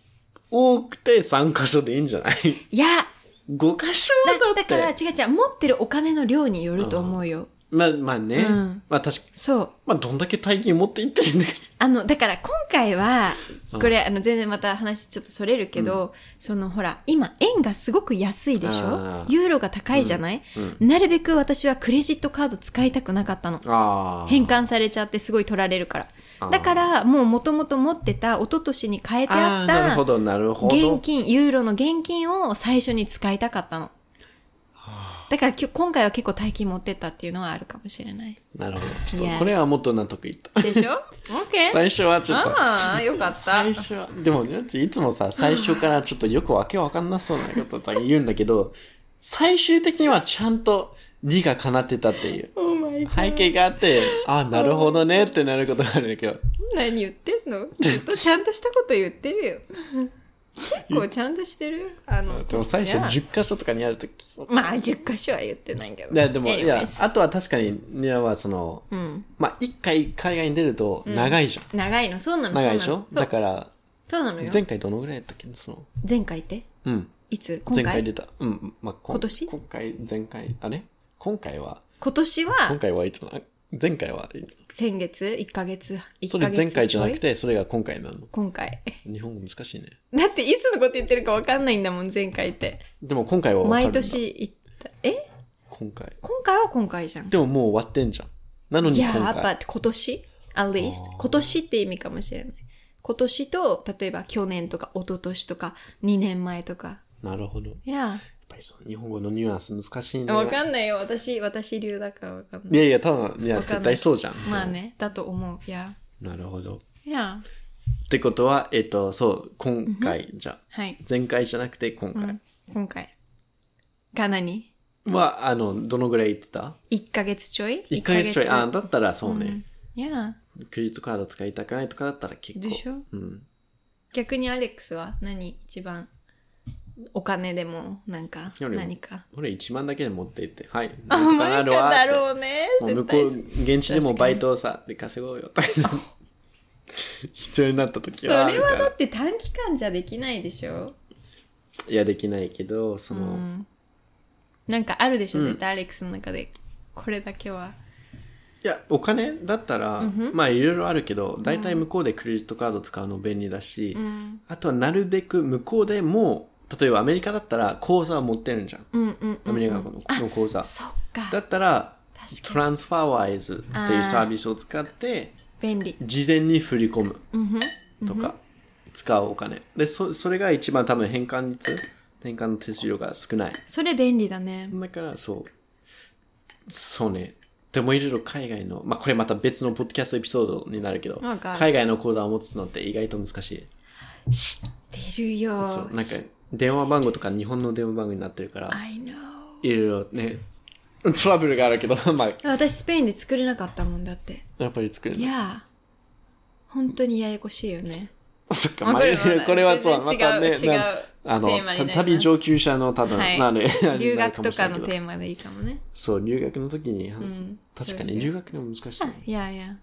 多くて3箇所でいいんじゃない？いや、?5 箇所だだって。だから違う違う、持ってるお金の量によると思うよ。まあ、まあね。うんまあ確かそう。まあどんだけ大金持っていってるんだけあの、だから今回は、うんこれ、あの、全然また話ちょっとそれるけど、そのほら、今、円がすごく安いでしょ？ユーロが高いじゃない、うんなるべく私はクレジットカード使いたくなかったの。ど。ああ。返還されちゃってすごい取られるから。だから、もう元々持ってた、一昨年に変えてあったなるほ、ど、なるほど。現金、ユーロの現金を最初に使いたかったの。だから今回は結構大金持ってったっていうのはあるかもしれない。なるほど。これはもっと納得いった。でしょ ?OK? 最初はちょっと。ああ、よかった。最初は、でも、いつもさ、最初からちょっとよくわけわかんなそうなこととか言うんだけど、最終的にはちゃんと理が叶ってたっていう Oh. 背景があって、あ、なるほどねってなることがあるんだけど、何言ってんの？ずっとちゃんとしたこと言ってるよ。結構ちゃんとしてる？あの、でも最初いや10箇所とかにあるとき。まあ、10箇所は言ってないけど。いや、でも、いやあとは確かに、ニアはその、うん。まあ、一回海外に出ると長いじゃん。長いの、そうなの、長いでしょ？だから、そうなのよ。前回どのぐらいやったっけ？その、前回ってうん。いつ？今回？前回出た。うん。まあ、今年？今回、前回、あれ？今回は、今年今は回はいつな前回はいつ先月 ?1 ヶ月 ?1 そヶ月？れ前回じゃなくて、それが今回なの。今回。日本語難しいね。だっていつのこと言ってるかわかんないんだもん、前回って。でも今回はわかるんだ毎年言った。え？今回。今回は今回じゃん。でももう終わってんじゃん。なのにいや今ー、やっ回。ぱ今年？at least 今年って意味かもしれない。今年と、例えば去年とか一昨年とか2年前とか。なるほど。いやぱりそう、日本語のニュアンス難しいね。ー、わかんないよ。私、私流だからわかんない。いやいや、多分、いや、絶対そうじゃん。まあね、だと思う。いや。なるほど。いやってことは、えっと、そう、今回、じゃあはい。前回じゃなくて今回今回。が何？は、あの、どのぐらい言ってた ?1 ヶ月ちょい ?1 ヶ月ちょい。あ、だったらそうね。いやクレジットカード使いたくないとかだったら結構。でしょ？うん。逆にアレックスは何？一番お金でもなんか何か。俺1万だけで持って行って、はい。あ、なんとかなるわだろうね。向絶こ対う、現地でもバイトをさ、で稼ごうよ。必要になった時それは、だって短期間じゃできないでしょいや、できないけど、その、なんかあるでしょ、絶対アレックスの中で。これだけは。いや、お金だったら、まあいろいろあるけど、大体向こうでクレジットカード使うの便利だし、あとはなるべく向こうでも、例えばアメリカだったら口座を持ってるんじゃん。うんうんうん。アメリカのの口座。そっか。だったら、確トランスファーワイズっていうサービスを使って、便利。事前に振り込む。とか、使うお金。で、そそれが一番多分変換率、変換の手数料が少ない。それ便利だね。だから、そう。そうね。でもいろいろ海外の、まあこれまた別のポッドキャストエピソードになるけど、Oh 海外の口座を持つのって意外と難しい。知ってるよ。そう。なんか、電話番号とか日本の電話番号になってるから.いろいろね、トラブルがあるけど、まあ、私スペインで作れなかったもんだって。やっぱり作るの。いや本当にややこしいよね。そっか、わまあ、これはそう、またね、あの旅上級者の多分、はい なんで、留学とかのテーマ。でいいかもね。そう、留学の時に話す。うん確かに留学でも難しそう。いやいや。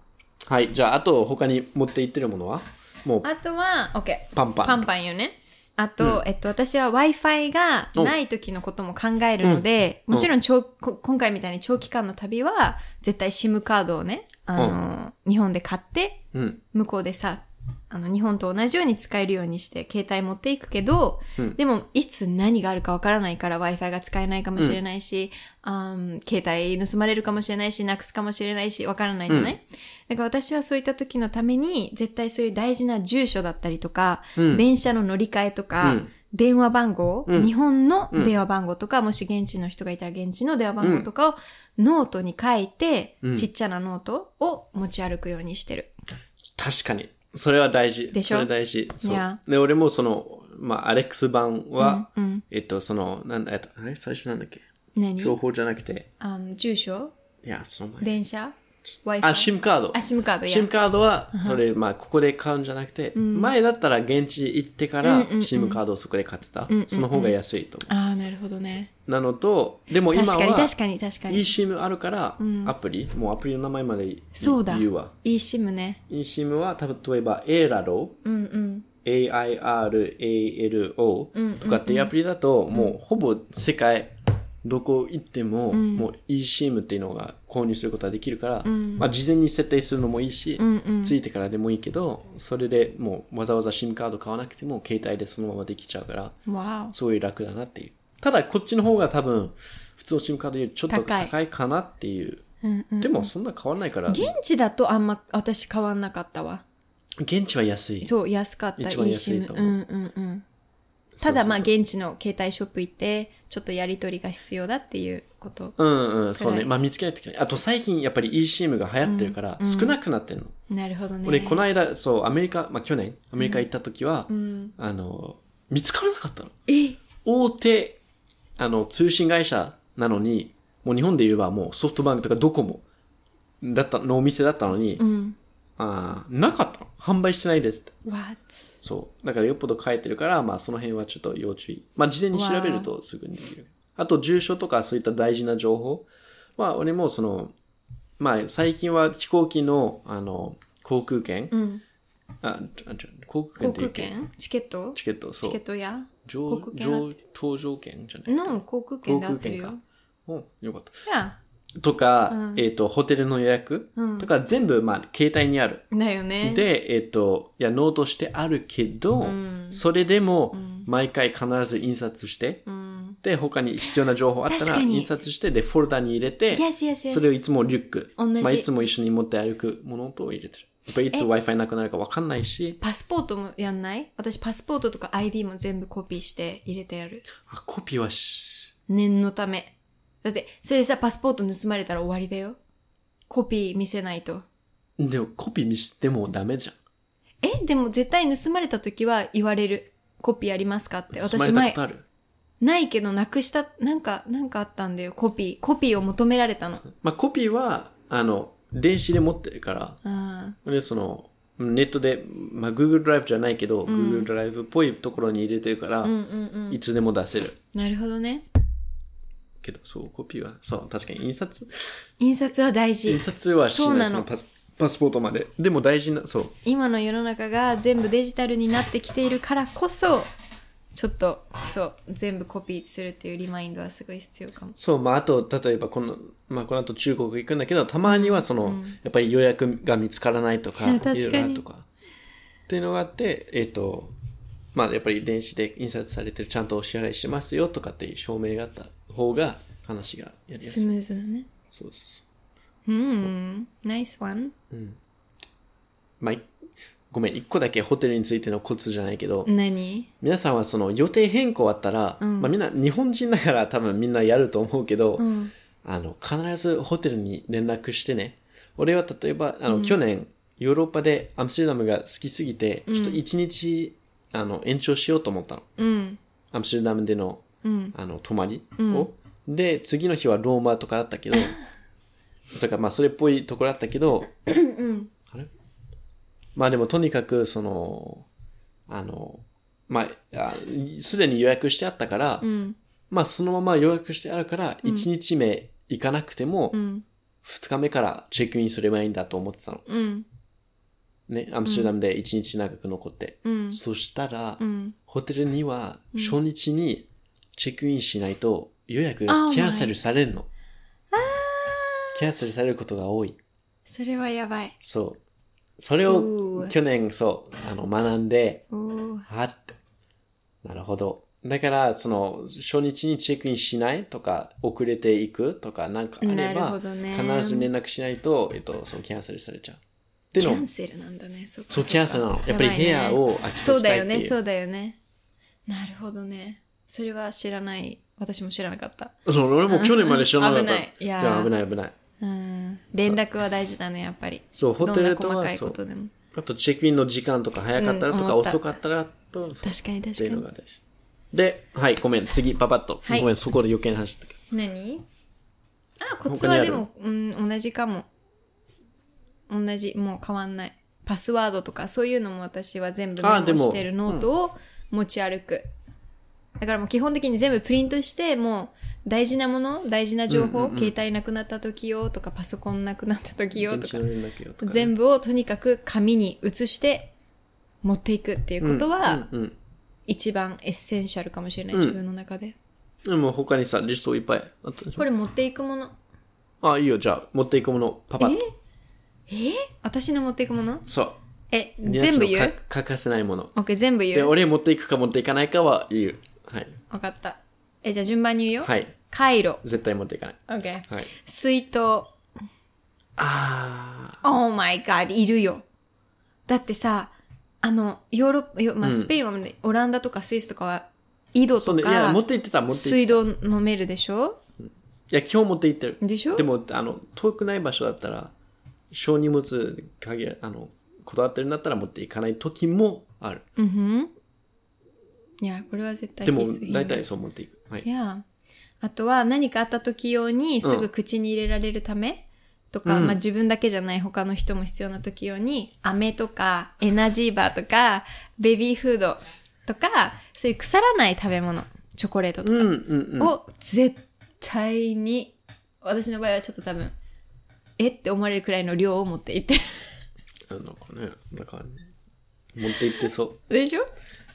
はい、じゃあ、あと他に持って行ってるものは？もう、あとは、OK。パンパンパンパンよね。あと、えっと、私は Wi-Fi がない時のことも考えるので、うん。もちろん長、こ今回みたいに長期間の旅は、絶対 SIM カードをね、あの、日本で買って、うん。向こうでさ、あの、日本と同じように使えるようにして、携帯持っていくけど、うん。でも、いつ何があるかわからないから Wi-Fi が使えないかもしれないし、あん。携帯盗まれるかもしれないし、なくすかもしれないし、わからないじゃない、だから私はそういった時のために、絶対そういう大事な住所だったりとか、うん。電車の乗り換えとか、うん。電話番号、うん。日本の電話番号とか、もし現地の人がいたら現地の電話番号とかをノートに書いて、うん。ちっちゃなノートを持ち歩くようにしてる。確かに。それは大事。でしょ？それ大事。そいうや。で、俺もその、まあ、アレックス版は、うんうん。えっと、その、なんだ、えっと、最初なんだっけ？何？情報じゃなくて、あの住所？いや、その前。電車？?Wi-Fi? あ、SIM カードあ、。SIM カードや。SIM カードは、それ、まあ、ここで買うんじゃなくて、前だったら現地行ってから、SIM カードをそこで買ってた。その方が安いと思ああ、なるほどね。う。なのと、でも今確かには、確かに確かに。eSIM あるから、アプリ、もうアプリの名前までそうだ。言うわ。いい SIM ね。eSIM は、例えば、AIRALO、うんうん。AIRALO とかっていうアプリだと、もうほぼ世界どこ行っても、もう eSIM っていうのが購入することができるから、まあ事前に設定するのもいいし、ついてからでもいいけど、それでもうわざわざ SIM カード買わなくても携帯でそのままできちゃうから。すごい楽だなっていう。ただこっちの方が多分、普通の SIM カードよりちょっと高いかなっていう。うんうん。でもそんな変わんないから、現地だとあんま私変わんなかったわ。現地は安い。そう、安かった。一番安い。と思ううんうんうん。ただまあ現地の携帯ショップ行って、ちょっとやり取りが必要だっていうこと。うんうん、そうね。まあ見つけないといけない。あと最近やっぱり eSIM が流行ってるから、少なくなってるの。なるほどね。俺、この間、そう、アメリカ、まあ去年、アメリカ行った時は、うん。あの、見つからなかったの。え？大手、あの、通信会社なのに、もう日本で言えばもうソフトバンクとかドコモだったのお店だったのに、うん。あーなかったの。販売してないですって。What? そう。だからよっぽど書いてるから、まあその辺はちょっと要注意。まあ事前に調べるとすぐにできる。あと住所とかそういった大事な情報は、俺もその、まあ最近は飛行機の、あの、航空券、うん。あ、ちょちょ航空券航空券？チケット？チケット、そうチケッ。トや？上上搭乗券じゃない。の航空券で合ってるよ航空。うん、よかった。やとか、うんえっ、と、ホテルの予約、うんとか全部、まあ、携帯にある。だよね。で、えっ、と、いや、ノートしてあるけど、んそれでも、毎回必ず印刷して、うん。で、他に必要な情報あったら、印刷して、で、フォルダに入れて、Yes, yes, yes. それをいつもリュック、まあ、いつも一緒に持って歩くものと入れてる。やっぱりいつ Wi-Fi なくなるかわかんないし、パスポートもやんない？私パスポートとか ID も全部コピーして入れてやる。あコピーはし、念のため。だって、それでさ、パスポート盗まれたら終わりだよ。コピー見せないと。でもコピー見せてもダメじゃん。え？でも絶対盗まれた時は言われる。コピーありますかって。私前ないけどなくした、なんか、なんかあったんだよ。コピー。コピーを求められたの。まあ、コピーは、あの、電子で持ってるから、あで、その、ネットで、まあ、Google ドライブじゃないけど、Google ドライブっぽいところに入れてるから、あ。うんうんうん。いつでも出せる。なるほどね。けど、そう、コピーは、そう、確かに印刷、印刷は大事印。刷はしないそうなのそパスパスポートまで。でも大事な、そう。今の世の中が全部デジタルになってきているからこそ、ちょっと、そう、全部コピーするっていうリマインドはすごい必要かも。そう、まあ、あと、例えば、この、まあ、この後中国行くんだけど、たまには、その、やっぱり予約が見つからないとか、いろいろとか。っていうのがあって、えっ、と、まあ、やっぱり電子で印刷されてる、ちゃんとお支払いしてますよとかっていう証明があった方が、話がやりやすい。スムーズだね。そうそうそうん。ナイスワン。う。まあ、いごめん、一個だけホテルについてのコツじゃないけど、何？皆さんはその予定変更あったら、うんまあみんな、日本人だから多分みんなやると思うけど、うん。あの、必ずホテルに連絡してね。俺は例えば、あの、去年、ヨーロッパでアムステルダムが好きすぎて、ちょっと一日、あの、延長しようと思ったの。うん。アムステルダムでの、うん。あの、泊まりを。で、次の日はローマとかだったけど、それからまあ、それっぽいところだったけど、うん。あれ？まあでもとにかく、その、あの、まあ、あすでに予約してあったから、うん。まあそのまま予約してあるから、1日目行かなくても、うん。2日目からチェックインすればいいんだと思ってたの。うん。ね、アムステルダムで1日長く残って。うん。そしたら、うん。ホテルには初日にチェックインしないと予約 Oh がキャンセルされるの。キャンセルされることが多い。それはやばい。そう。それを去年、そう、あの、学んで、おーはって。なるほど。だから、その、初日にチェックインしないとか、遅れていくとか、なんかあれば、ね必ず連絡しないと、えっと、そのキャンセルされちゃう。キャンセルなんだね。そうキャンセルなのやっぱり部屋を空きたいっていうそうだよね、そうだよね。なるほどね。それは知らない。私も知らなかった。そう、俺も去年まで知らなかった。危ないいやー危ない危ない。うん。連絡は大事だね、やっぱり。そう、ホテルとは、そう。あと、チェックインの時間とか早かったらとか、うん遅かったらと、確かにって確かに。いうのが大事。で、はい、ごめん、次、パパッと。はいごめん、そこで余計な話だけど。何？あ、コツはでも、うん、同じかも。同じ、もう変わんない。パスワードとか、そういうのも私は全部メモしてるノートを持ち歩く。だからもう基本的に全部プリントして、もう大事なもの、大事な情報、うんうんうん携帯なくなった時よとか、パソコンなくなった時よとか全部をとにかく紙に移して持っていくっていうことは、うんうん一番 essential かもしれない、うん自分の中で。でも他にさ、リストいっぱいあったでしょ？これ持っていくもの。あ、いいよ、じゃあ、持っていくもの、パパッと。え？ー私の持っていくもの？そう。え、全部言う？か欠かせないもの。オッケー、全部で、言う。俺持っていくか持っていかないかは言う。はい。わかった。え、じゃあ順番に言うよ。はい。カイロ。絶対持っていかない。オッケー。はい。水筒。あ Oh my god, いるよ。だってさ、あの、ヨーロッパ、よまあ、うんスペインはね、オランダとかスイスとかは、井戸ー。そうとね。いや、か持っ、て行ってた、持って行って水道飲めるでしょ？いや、基本持って行ってる。でしょ？でも、あの、遠くない場所だったら、小荷物限り、あの、こだわってるんだったら持っていかない時もある。うんふん。いや、これは絶対でも大体そう持っていく。はいい。や、あとは何かあった時用にすぐ口に入れられるためとか、うんまあ自分だけじゃない他の人も必要な時用に、飴とか、エナジーバーとか、ベビーフードとか、そういう腐らない食べ物、チョコレートとかうんうんうん。を絶対に、私の場合はちょっと多分、えって思われるくらいの量を持っていって あなんかね、なんか、持って行ってそう。でしょ？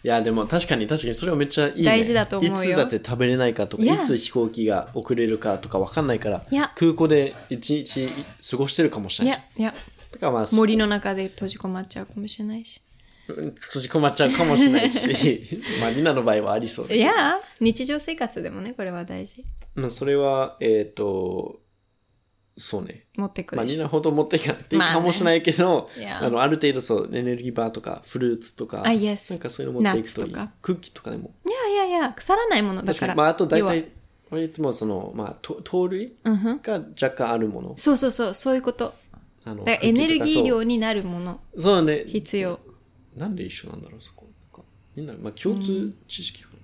いや、でも確かに確かにそれはめっちゃいい、ね。大事だと思うよいつだって食べれないかとか、いつ飛行機が遅れるかとかわかんないから空港で一日過ごしてるかもしれない。いや、いや、だからまあ、森の中で閉じ込まっちゃうかもしれないし。うん閉じ込まっちゃうかもしれないし、まあ、リナの場合はありそうだいや、日常生活でもね、これは大事。まあ、それは、えっ、と、そうね。まあ、持ってくるし。リナほど持っていかなくていいまあねかもしれないけど、いやあの、ある程度そう、エネルギーバーとか、フルーツとか、なんかそういうの持っていくといい。とかクッキーとかでも。いやいやいや、腐らないものだか。らに。まあ、あと大体、俺いつもその、まあ、と糖類。が若干あるもの。そうそうそう、そういうこと。あのエネルギー量に。になるもの、そうね。必要。なんで一緒なんだろう、そこ。みんな、まあ、共通知識かな。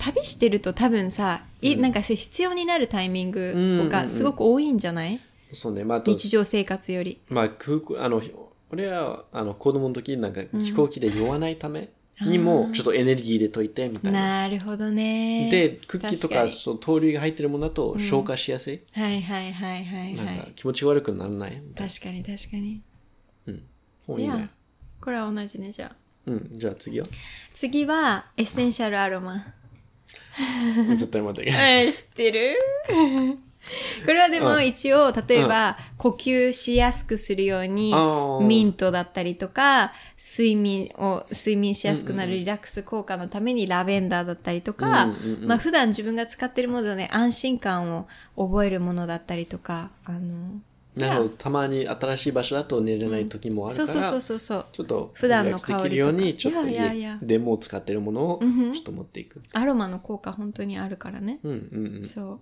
旅してると多分さ、いなんか必要になるタイミングがうんうんうんすごく多いんじゃない？そうね。まあ、日常生活より。まあ、空港、あの、俺は、あの、子供の時、なんか、飛行機で酔わないためにも、ちょっとエネルギー入れといて、みたいな。なるほどね。で、クッキーとか、そ類が入ってるものだと消化しやすい。はいはいはいはいはなんかい。気持ち悪くならない。確かに確かに。うん。もういね。これは同じね、じゃあ。うん。じゃあ次は？次は、エッセンシャルアロマ。絶対待って。い け知ってる？これはでも一応、例えば、呼吸しやすくするようにミントだったりとか、睡眠を、睡眠しやすくなるリラックス効果のためにラベンダーだったりとか、まあ普段自分が使ってるもので安心感を覚えるものだったりとか、あの、なるほど。たまに新しい場所だと寝れない時もあるから、そうそうそうそうそう。ちょっと、普段のリラックスできるように、ちょっといやレモンを使ってるものを、ちょっと持っていく。アロマの効果本当にあるからね。うんうんうん。そう。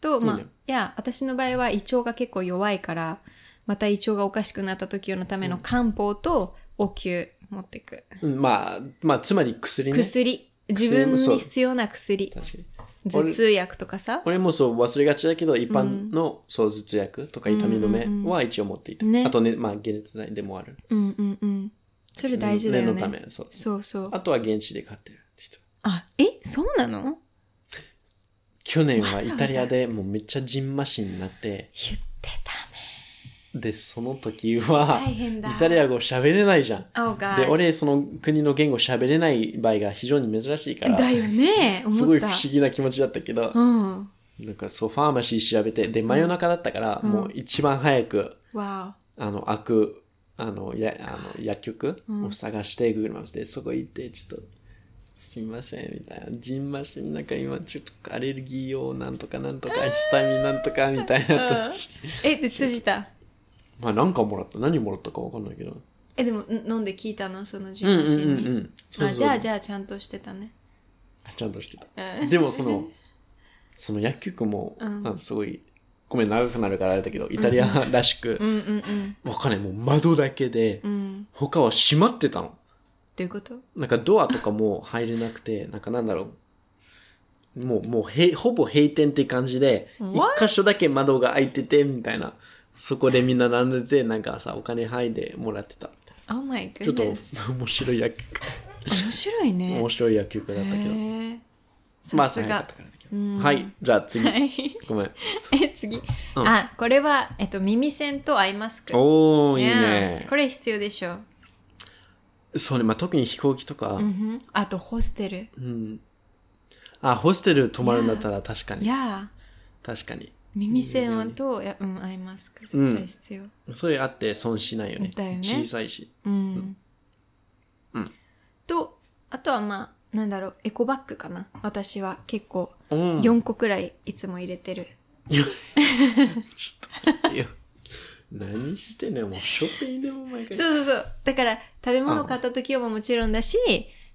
と、まあ、いや、私の場合は胃腸が結構弱いから、また胃腸がおかしくなった時用のための漢方とお灸持ってく。うんまあ、まあ、つまり薬ね。薬。自分に必要な薬。確かに。頭痛薬とかさ？俺もそう忘れがちだけど、一般の、そう頭痛薬とか痛み止めは一応持っていた。ねあとね、まあ、解熱剤でもある。うんうんうん。それ大事だよ念のたね。め、そう。そうそう。あとは現地で買ってる人。あ、え？そうなの？去年はイタリアでもうめっちゃジンマシンになって、言ってたね。で、その時は、イタリア語喋れないじゃん。Oh. で、俺、その国の言語喋れない場合が非常に珍しいから、だよね。すごい不思議な気持ちだったけど、うん。なんかそう、ファーマシー調べて、で、真夜中だったから、もう一番早く、わあの、開く、あの、や、あの、薬局を探して、Google マップスで、そこ行って、ちょっと、すみません、みたいな。ジンマシン、なんか今、ちょっとアレルギーをなんとかなんとか、ヒスタミンなんとか、みたいな。え、で、通じた？まあ、なんかもらった？何もらったかわかんないけど。え、でも、ん飲んで聞いたの？そのジうんうん。うんうん。そうあ、そうじゃあ、じゃあ、ちゃんとしてたね。ちゃんとしてた。うんでも、その、その薬局も、うんすごい、ごめん、長くなるからあれだけど、イタリアらしくう、んうんうん。わかんない、もう窓だけで、うん。他は閉まってたの。どういうこと？なんかドアとかも入れなくて、なんかなんだろう。もう、もうへ、ほぼ閉店って感じで、一 What？箇所だけ窓が開いてて、みたいな。そこでみんな並んでて、なんかさ、お金入ってもらってた。?Oh my ちょっと goodness. 面白い薬局。面白いね。面白い薬局だったけど。へーまあ、さすが早かった。からだけど。はい、じゃあ次。はい。ごめん。え、次。あ、これは、えっと、耳栓とアイマスク。おー、いいやね。これ必要でしょ。そうね、まあ、特に飛行機とか、うんあと、ホステル。うん。あ、ホステル泊まるんだったら確かに。いや確かに。耳栓はと、いや、うん、アイマスク絶対必要。それあって損しないよね。だよね小さいし。うん。と、あとはまあ、なんだろう、エコバッグかな？私は結構、うん。4個くらいいつも入れてる。ちょっと待ってよ。何してんねん、もうショッピングでも毎回。そうそうそう。だから、食べ物買った時ももちろんだし、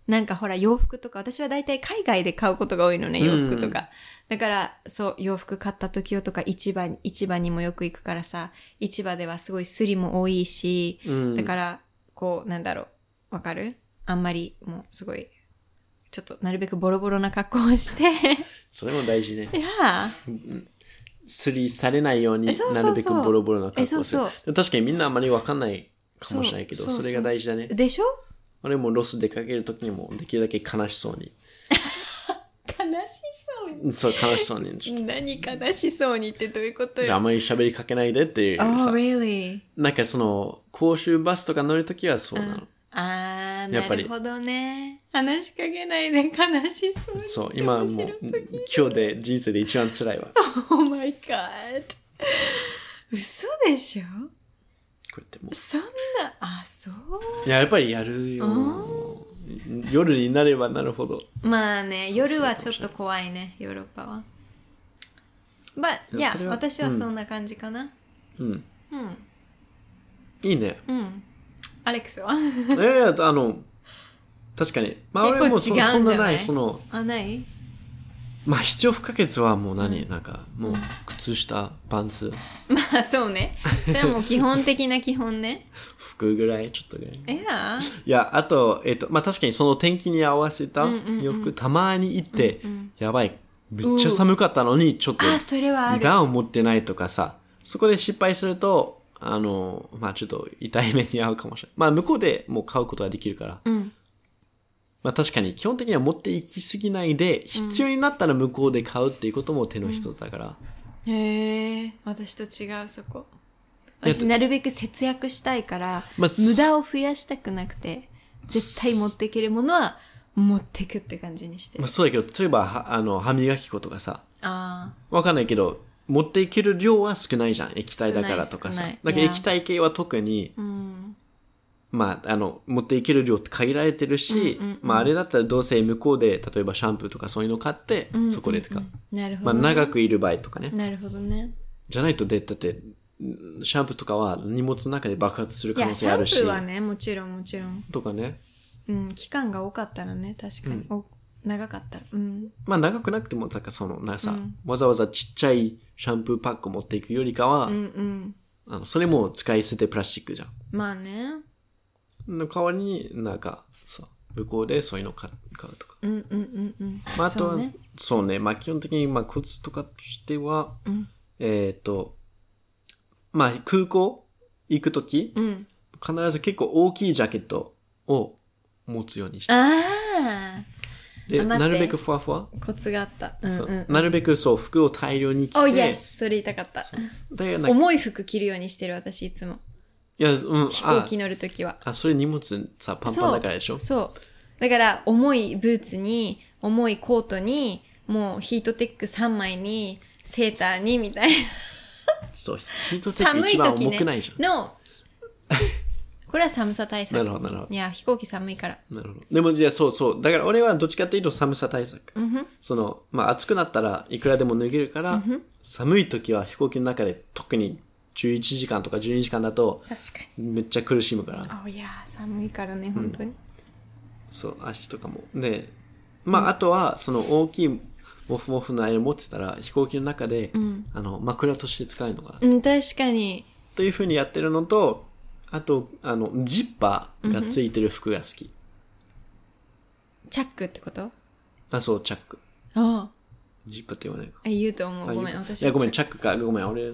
なんかほら、洋服とか、私は大体海外で買うことが多いのね、洋服とか。だから、そう、洋服買った時用とか、市場に、市場にもよく行くからさ、市場ではすごいスリも多いし、うん。だから、こう、なんだろう、わかる？あんまり、もう、すごい、ちょっと、なるべくボロボロな格好をして、それも大事ね。いやすりされないようになるべくボロボロな格好をする。えそうそう。確かにみんなあんまりわかんないかもしれないけど、そうそう。それが大事だね。でしょ？俺もロス出かけるときにもできるだけ悲しそうに。悲しそうに。そう、悲しそうに。ちょっ何悲しそうにってどういうこととじゃああんまり喋りかけないでっていう Oh, さ。really? なんかその、公衆バスとか乗るときはそうなの。あー、やっぱりなるほどね。話しかけないで悲しそうに。そう、今はもう面白すぎる、今日で人生で一番辛いわ。こ Oh my god. 嘘でしょ？うやってもう。そんな、あ、そう。いや、やっぱりやるよ。夜になればなるほど。まあね、夜はちょっと怖いね、ヨーロッパは。But, いや私はそんな感じかな。うん。うん。いいね。うん。アレックスは？ええあの、確かに。まあ結構俺もそ違うんじゃない？そんなない、その、あ、ない？まあ必要不可欠はもう何、なんか、もう靴下、パンツ、まあそうね。それはもう基本的な基本ね。服ぐらい、ちょっとぐらい。いや、いや、あと、えっ、と、まあ確かにその天気に合わせたうんうんうん洋服、たまに行って、やばい、めっちゃ寒かったのに、ちょっと、あ、それはある。ダウン持ってないとかさ、そこで失敗すると、あの、まあちょっと痛い目に遭うかもしれない。まあ向こうでもう買うことができるから。うん。まあ確かに基本的には持っていきすぎないで、必要になったら向こうで買うっていうことも手の一つだから。へえ、私と違うそこ。私なるべく節約したいから、まあ無駄を増やしたくなくて、絶対持っていけるものは持ってくって感じにしてるまあ。そうだけど、例えば、はあの、歯磨き粉とかさ、あわかんないけど、持っていける量は少ないじゃん。液体だからとかさ。だから液体系は特に、あ、うん。まあ、あの、持っていける量って限られてるし、まああれだったらどうせ向こうで、例えばシャンプーとかそういうの買って、そこで使う。まあなるほど、ね。長くいる場合とかね。なるほどね。じゃないとで、だって、んシャンプーとかは荷物の中で爆発する可いや、シャンプ能性あるし。ーはね、もちろんもちろん。とかね。うん、期間が多かったらね、確かに。お長かったら。うん。まあ長くなくても、なんかその、なんかさ、わざわざちっちゃいシャンプーパックを持っていくよりかは、うんうん。あのそれも使い捨てプラスチックじゃん。まあね。の代わりになんか、そう、向こうでそういうの買買うとか。うんうんうんうん。まあ、あとは、そうそうねね。まあ基本的に、まあコツとかとしては、んえっ、と、まあ空港行くとき、うん。必ず結構大きいジャケットを持つようにして。あで、あ待ってなるべくふわふわ。あ、コツがあった。うんそううん。なるべくそう、服を大量に着て。Oh yes! それ言いたかった。でなんか重い服着るようにしてる私いつも。いや、うん、飛行機乗るときは。あ、あ、それ荷物さ、パンパンだからでしょ？そう。だから、重いブーツに、重いコートに、もうヒートテック3枚に、セーターに、みたいな。そう、ヒートテック一番重くないじゃん。。の、これは寒さ対策。なるほどなるほどいや、飛行機寒いから。なるほど。でも、じゃあそうそう。だから俺はどっちかっていうと寒さ対策。その、まあ暑くなったらいくらでも脱げるから、寒い時は飛行機の中で特に11時間とか12時間だと確かに。めっちゃ苦しむから。あ、いや、寒いからね、本当に。そう、足とかも。で、まああとは、その大きいモフモフのあれ持ってたら飛行機の中で、あの、枕として使えるのかな。うん、確かに。というふうにやってるのと、あと、あの、ジッパーがついてる服が好き。チャックってこと？あ、そう、チャック。あジッパーって言わないか。あ。言うと思う。あごめん、い私いや、ごめん、チャックか。ごめん、俺、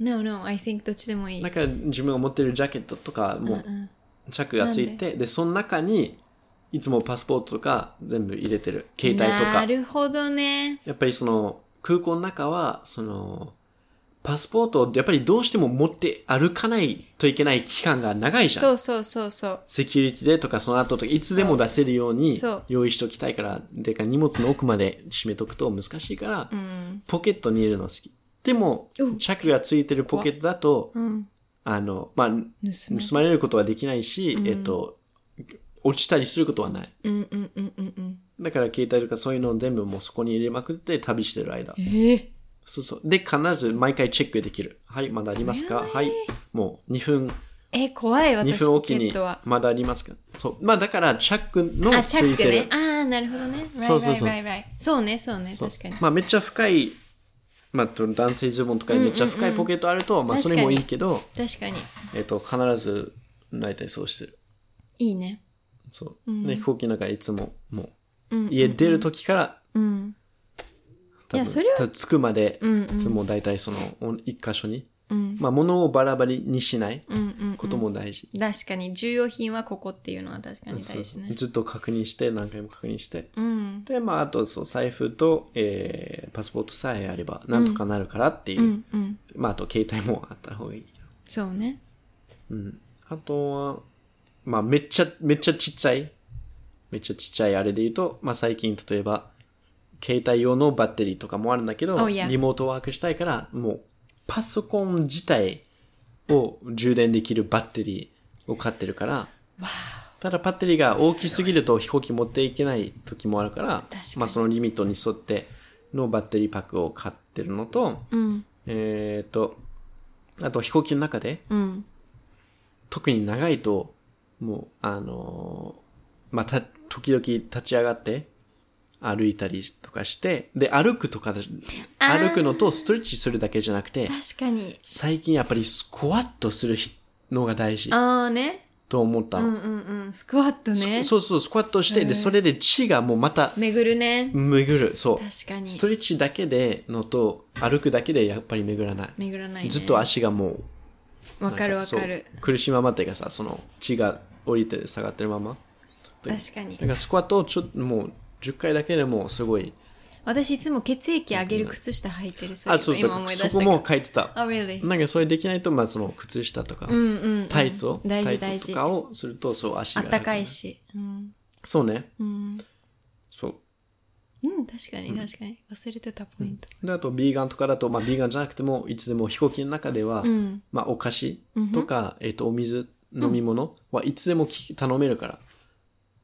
No, no, I think どっちでもいい。なんか自分が持ってるジャケットとかも、チャックがついて、で？その中に、いつもパスポートとか全部入れてる。携帯となか。るほどね。やっぱりその、空港の中は、その、パスポートをやっぱりどうしても持って歩かないといけない期間が長いじゃん。そうそうそうそう。セキュリティでとかその後とかいつでも出せるように用意しておきたいから、でか荷物の奥まで閉めとくと難しいから、うん。ポケットに入れるの好き。でも、チャックがついてるポケットだと、うん。あの、まあ、盗まれることはできないし、えっと、落ちたりすることはない。うんうんうんうんうん。だから携帯とかそういうのを全部もうそこに入れまくって旅してる間。ええそうそう。で、必ず毎回チェックできる。はい、まだありますか？はい。もう2分、え、怖い、2私、ポ分おきに。まだありますか？そう。まあだから、チャックのあ、つチャッいてるクね。。ああ、なるほどね。そうそうそう.そうね、そうね、確かに。まあめっちゃ深い、まあ男性ズボンとかにめっちゃ深いポケットあると、まあそれもいいけど、確かに。えっと、必ず、大体そうしてる。いいね。そう。で、飛行機の中いつも、もう、家出る時から、うん。多分いやそれは着くまで、うんうんいつも大体その、お一箇所に。うん。まあ、物をバラバラにしないうんうんうんことも大事。確かに、重要品はここっていうのは確かに大事ね。ずっと確認して、何回も確認して。うん。で、まあ、あと、そう、財布と、えー、パスポートさえあれば、なんとかなるからっていう。うんうん。まあ、あと、携帯もあった方がいい。そうね。うん。あとは、まあ、めっちゃ、めっちゃちっちゃい。めっちゃちっちゃいあれで言うと、まあ、最近、例えば、携帯用のバッテリーとかもあるんだけど、Oh. リモートワークしたいから、もう、パソコン自体を充電できるバッテリーを買ってるから、ただバッテリーが大きすぎると飛行機持っていけない時もあるからまあそのリミットに沿ってのバッテリーパックを買ってるのと、うん。えっ、と、あと飛行機の中で、うん。特に長いと、もう、あのーまあ、た、時々立ち上がって、歩いたりとかして、で、歩くとか歩くのとストレッチするだけじゃなくて、確かに。最近やっぱりスクワットするのが大事ああね。と思ったの。うんうんうん。スクワットね。そうそう、スクワットして、で、それで血がもうまた巡るね。巡る。そう。確かにス。トレッチだけでのと、歩くだけでやっぱり巡らない。巡らないね。ずっと足がもう、わかるわかる。苦しいままっていうかさ、その血が降りて下がってるまま。確かにだ。からスクワットをちょっともう10回だけでもすごい。私いつも血液上げる靴下履いてる。それあ、そうそう今思い出したそこも書いてた。あ、really? なんかそれできないと、まあその靴下とか、うんうんうん。タイツを、大事タイツと大事。かをすると、そう足が楽あったかい。し。うん。そうね。うん。そう。うん、確かに確かに。忘れてたポイント。で、あと、ビーガンとかだと、まあ、ビーガンじゃなくても、いつでも飛行機の中では、うん。まあ、お菓子とか、えっ、と、お水、飲み物はいつでもき頼めるから。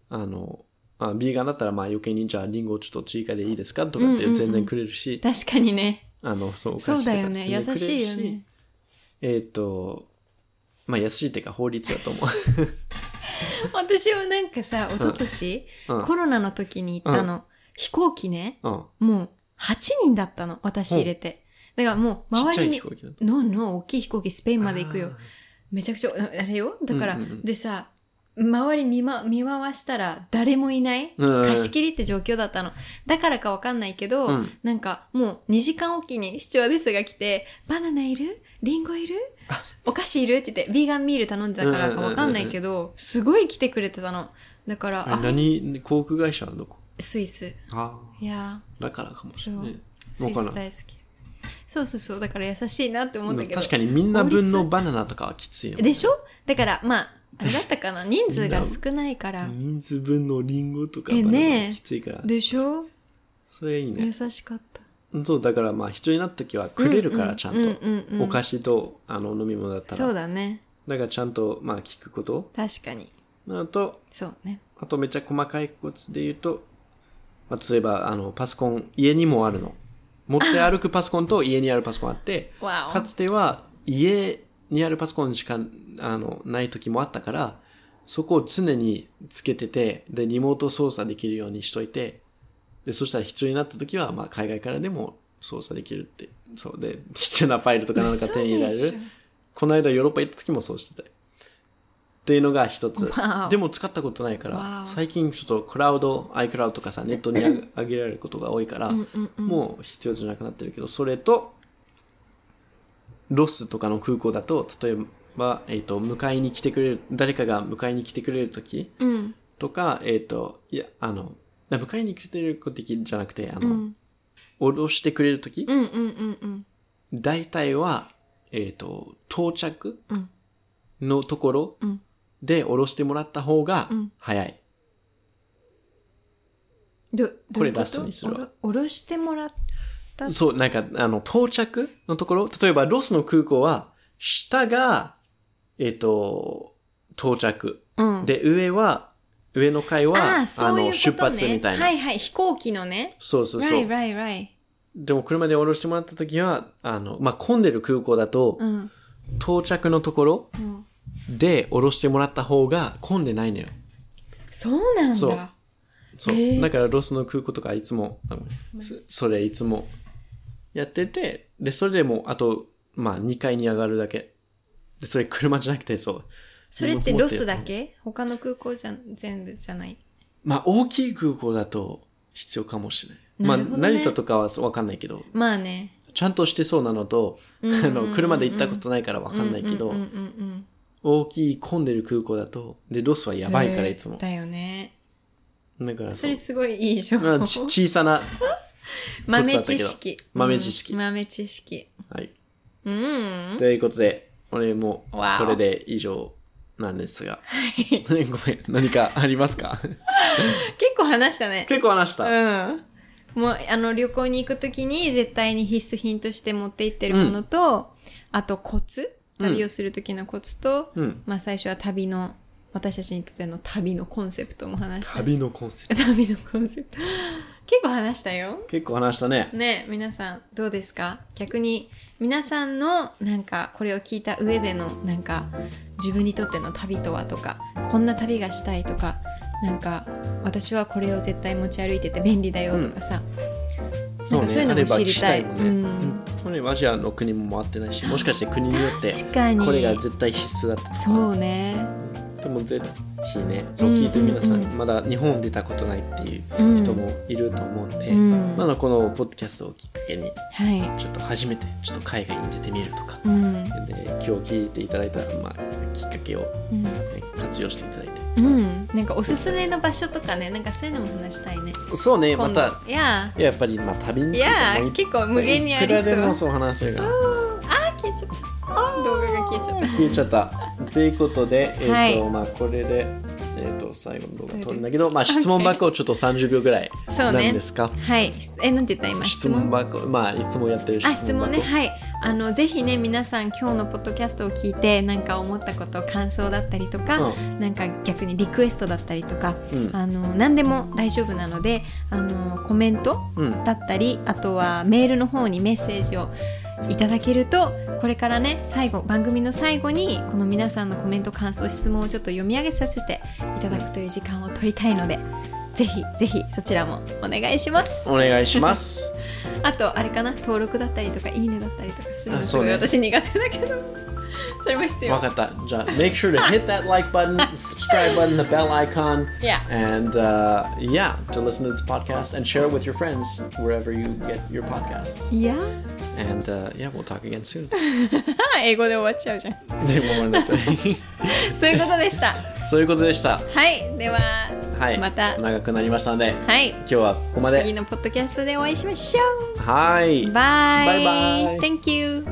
あの、あビーガンだったら、まあ、余計に、じゃあ、リンゴをちょっと追加でいいですかとかって全然くれるし、確かにね。あの、そう、おそう菓子とかだよね。優全然くれるしいよね。えっ、と、まあ、優しいっていうか、法律だと思う。私はなんかさ、一昨年、うんコロナの時に行ったの。飛行機ね、うん。もう8人だったの。私入れて。だからもう周りに、飛行機だと。ノーノー、大きい飛行機スペインまで行くよ。めちゃくちゃ、あれよだから、うんうんうんでさ、周り見,、ま、見回したら誰もいない、うん貸し切りって状況だったの。だからかわかんないけど、うんなんかもう2時間おきに視聴デスが来て、バナナいる？リンゴいる？お菓子いる？って言って、ビーガンミール頼んでたからかわかんないけど、すごい来てくれてたの。だから、何、航空会社はどこ？スイス。あいやあ、だからかもしれない。。スイス大好き。そうそうそう。だから優しいなって思ったけど。確かにみんな分のバナナとかはきついよね。でしょ？だから、まあ、あれだったかな？人数が少ないから。人数分のリンゴとかえバナナきついから。でしょ？それいい優ね。しかった。そう、だからまあ必要になった時はくれるから、ちゃんうんうんうんうんと。お菓子とあの飲み物だったそうら。だね。だからちゃんとまあ聞くこと。確かに。なのと、そうね。あとめっちゃ細かいコツで言うと、まあ、例えばあのパソコン、家にもあるの。持って歩くパソコンと家にあるパソコンあって、かつては家にあるパソコンしかあのない時もあったから、そこを常につけてて、で、リモート操作できるようにしといて、で、そしたら必要になった時は、まあ、海外からでも操作できるって。そうで、必要なファイルとかなんか手に入れられる。この間ヨーロッパ行った時もそうしてたよ。っていうのが一つでも使ったことないかわら、お最近ちょっとクラウド、iCloud とかさ、ネットに上げられることが多いから、もう必要じゃなくなってるけど、それと、ロスとかの空港だと、例えば、えっ、と、迎えに来てくれる、誰かが迎えに来てくれるときうん。とか、えっ、と、いや、あの、迎えに来てくれるときじゃなくて、あの、うん。降ろしてくれるとき、うんうんうんうん。大体は、えっ、と、到着うんのところうんで降ろしてもらった方がうん早い。ど、どういうこと？これラストにするわおろおろしてもらった？そう、なんか、あの、到着のところ、例えばロスの空港は、下が、えっ、と、到着。うん。で、上は、上の階は、ああ、あの。出発みたいな。はいはい。飛行機のね。そうそうそう。right, right, right. でも、車で降ろしてもらった時は、あの、まあ、混んでる空港だと、うん。到着のところうん。で降ろしてもらった方が混んでないのよ。そうなんそうだ。そう。へえだからロスの空港とかいつも、それいつもやってて、で、それでも、あと、まあ、2階に上がるだけ。で、それ車じゃなくて、そう。それってロスだけ？他の空港じゃ、全部じゃない？まあ、大きい空港だと必要かもしれない。まあ、なるほどね成田とかはわかんないけど、まあね。ちゃんとしてそうなのと、あの、車で行ったことないからわかんないけど、大きい混んでる空港だと、で、ロスはやばいからいつも。だよね。だからそれすごいいい情まあ報。ち小さな、豆知識。豆知識うん豆知識。はい。うん。ということで、俺もこれで以上なんですが。ごめん、何かありますか？結構話したね。結構話した。うん。もう、あの、旅行に行くときに絶対に必須品として持って行ってるものと、あとコツ？旅をするときのコツと、うん。まあ最初は旅の、私たちにとっての旅のコンセプトも話したし。旅のコンセプト。旅のコンセプト。結構話したよ。結構話したね。ね皆さんどうですか？逆に皆さんのなんかこれを聞いた上でのなんか自分にとっての旅とはとかこんな旅がしたいとかなんか私はこれを絶対持ち歩いてて便利だよとかさ、なんかそういうのも知りたい。うんアジアの国も回ってないし、もしかして国によって、これが絶対必須だったとか。そうねでもぜひね、そう聞いて皆さん、まだ日本出たことないっていううん人もいると思うんで、うん。まだこのポッドキャストをきっかけに、はい。ちょっと初めてちょっと海外に出てみるとか、うん。で今日聞いていただいた、まあ、きっかけを、活用していただいて。うん。なんかおすすめの場所とかねなんかそういうのも話したいね。そうね、また、いや。やっぱり、まあ、旅についいて結構無限にありそう。いくらでもそう話せるから。あー消えちゃった。動画が消えちゃった。消えちゃった。ということで、えっ、と、はいまあ、これで、えっ、と、最後の動画撮るんだけど、まあ、質問箱をちょっと30秒ぐらい。そうねなんですか？はい。え、なんて言った今？質問箱、まあ、いつもやってる質問あ、箱。質問ね。はい。あの、ぜひね、皆さん今日のポッドキャストを聞いて、なんか思ったこと、感想だったりとか、うなんか逆にリクエストだったりとか、うんあの、何でも大丈夫なので、あの、コメントうん。だったり、あとはメールの方にメッセージをいただけると、これからね、最後、番組の最後に、この皆さんのコメント、感想、質問をちょっと読み上げさせていただくという時間を取りたいので、ぜひぜひそちらもお願いします。お願いします。あと、あれかな、登録だったりとか、いいねだったりとかするのすごい私苦手だけど、それも必要わ。かった。じゃあ、make sure to hit that like button, subscribe button, the bell icon, Yeah. and uh, yeah, to listen to this podcast and share it with your friends wherever you get your podcasts. いや、 And uh, yeah, we'll talk again soon. 英語で終わっちゃうじゃん。でもまだそういうことでした。そういうことでした。はい、では、はい。またちょっと長くなりましたので、はい、今日はここまで。次のポッドキャストでお会いしましょう。はい。バイ。バイバイ Thank you.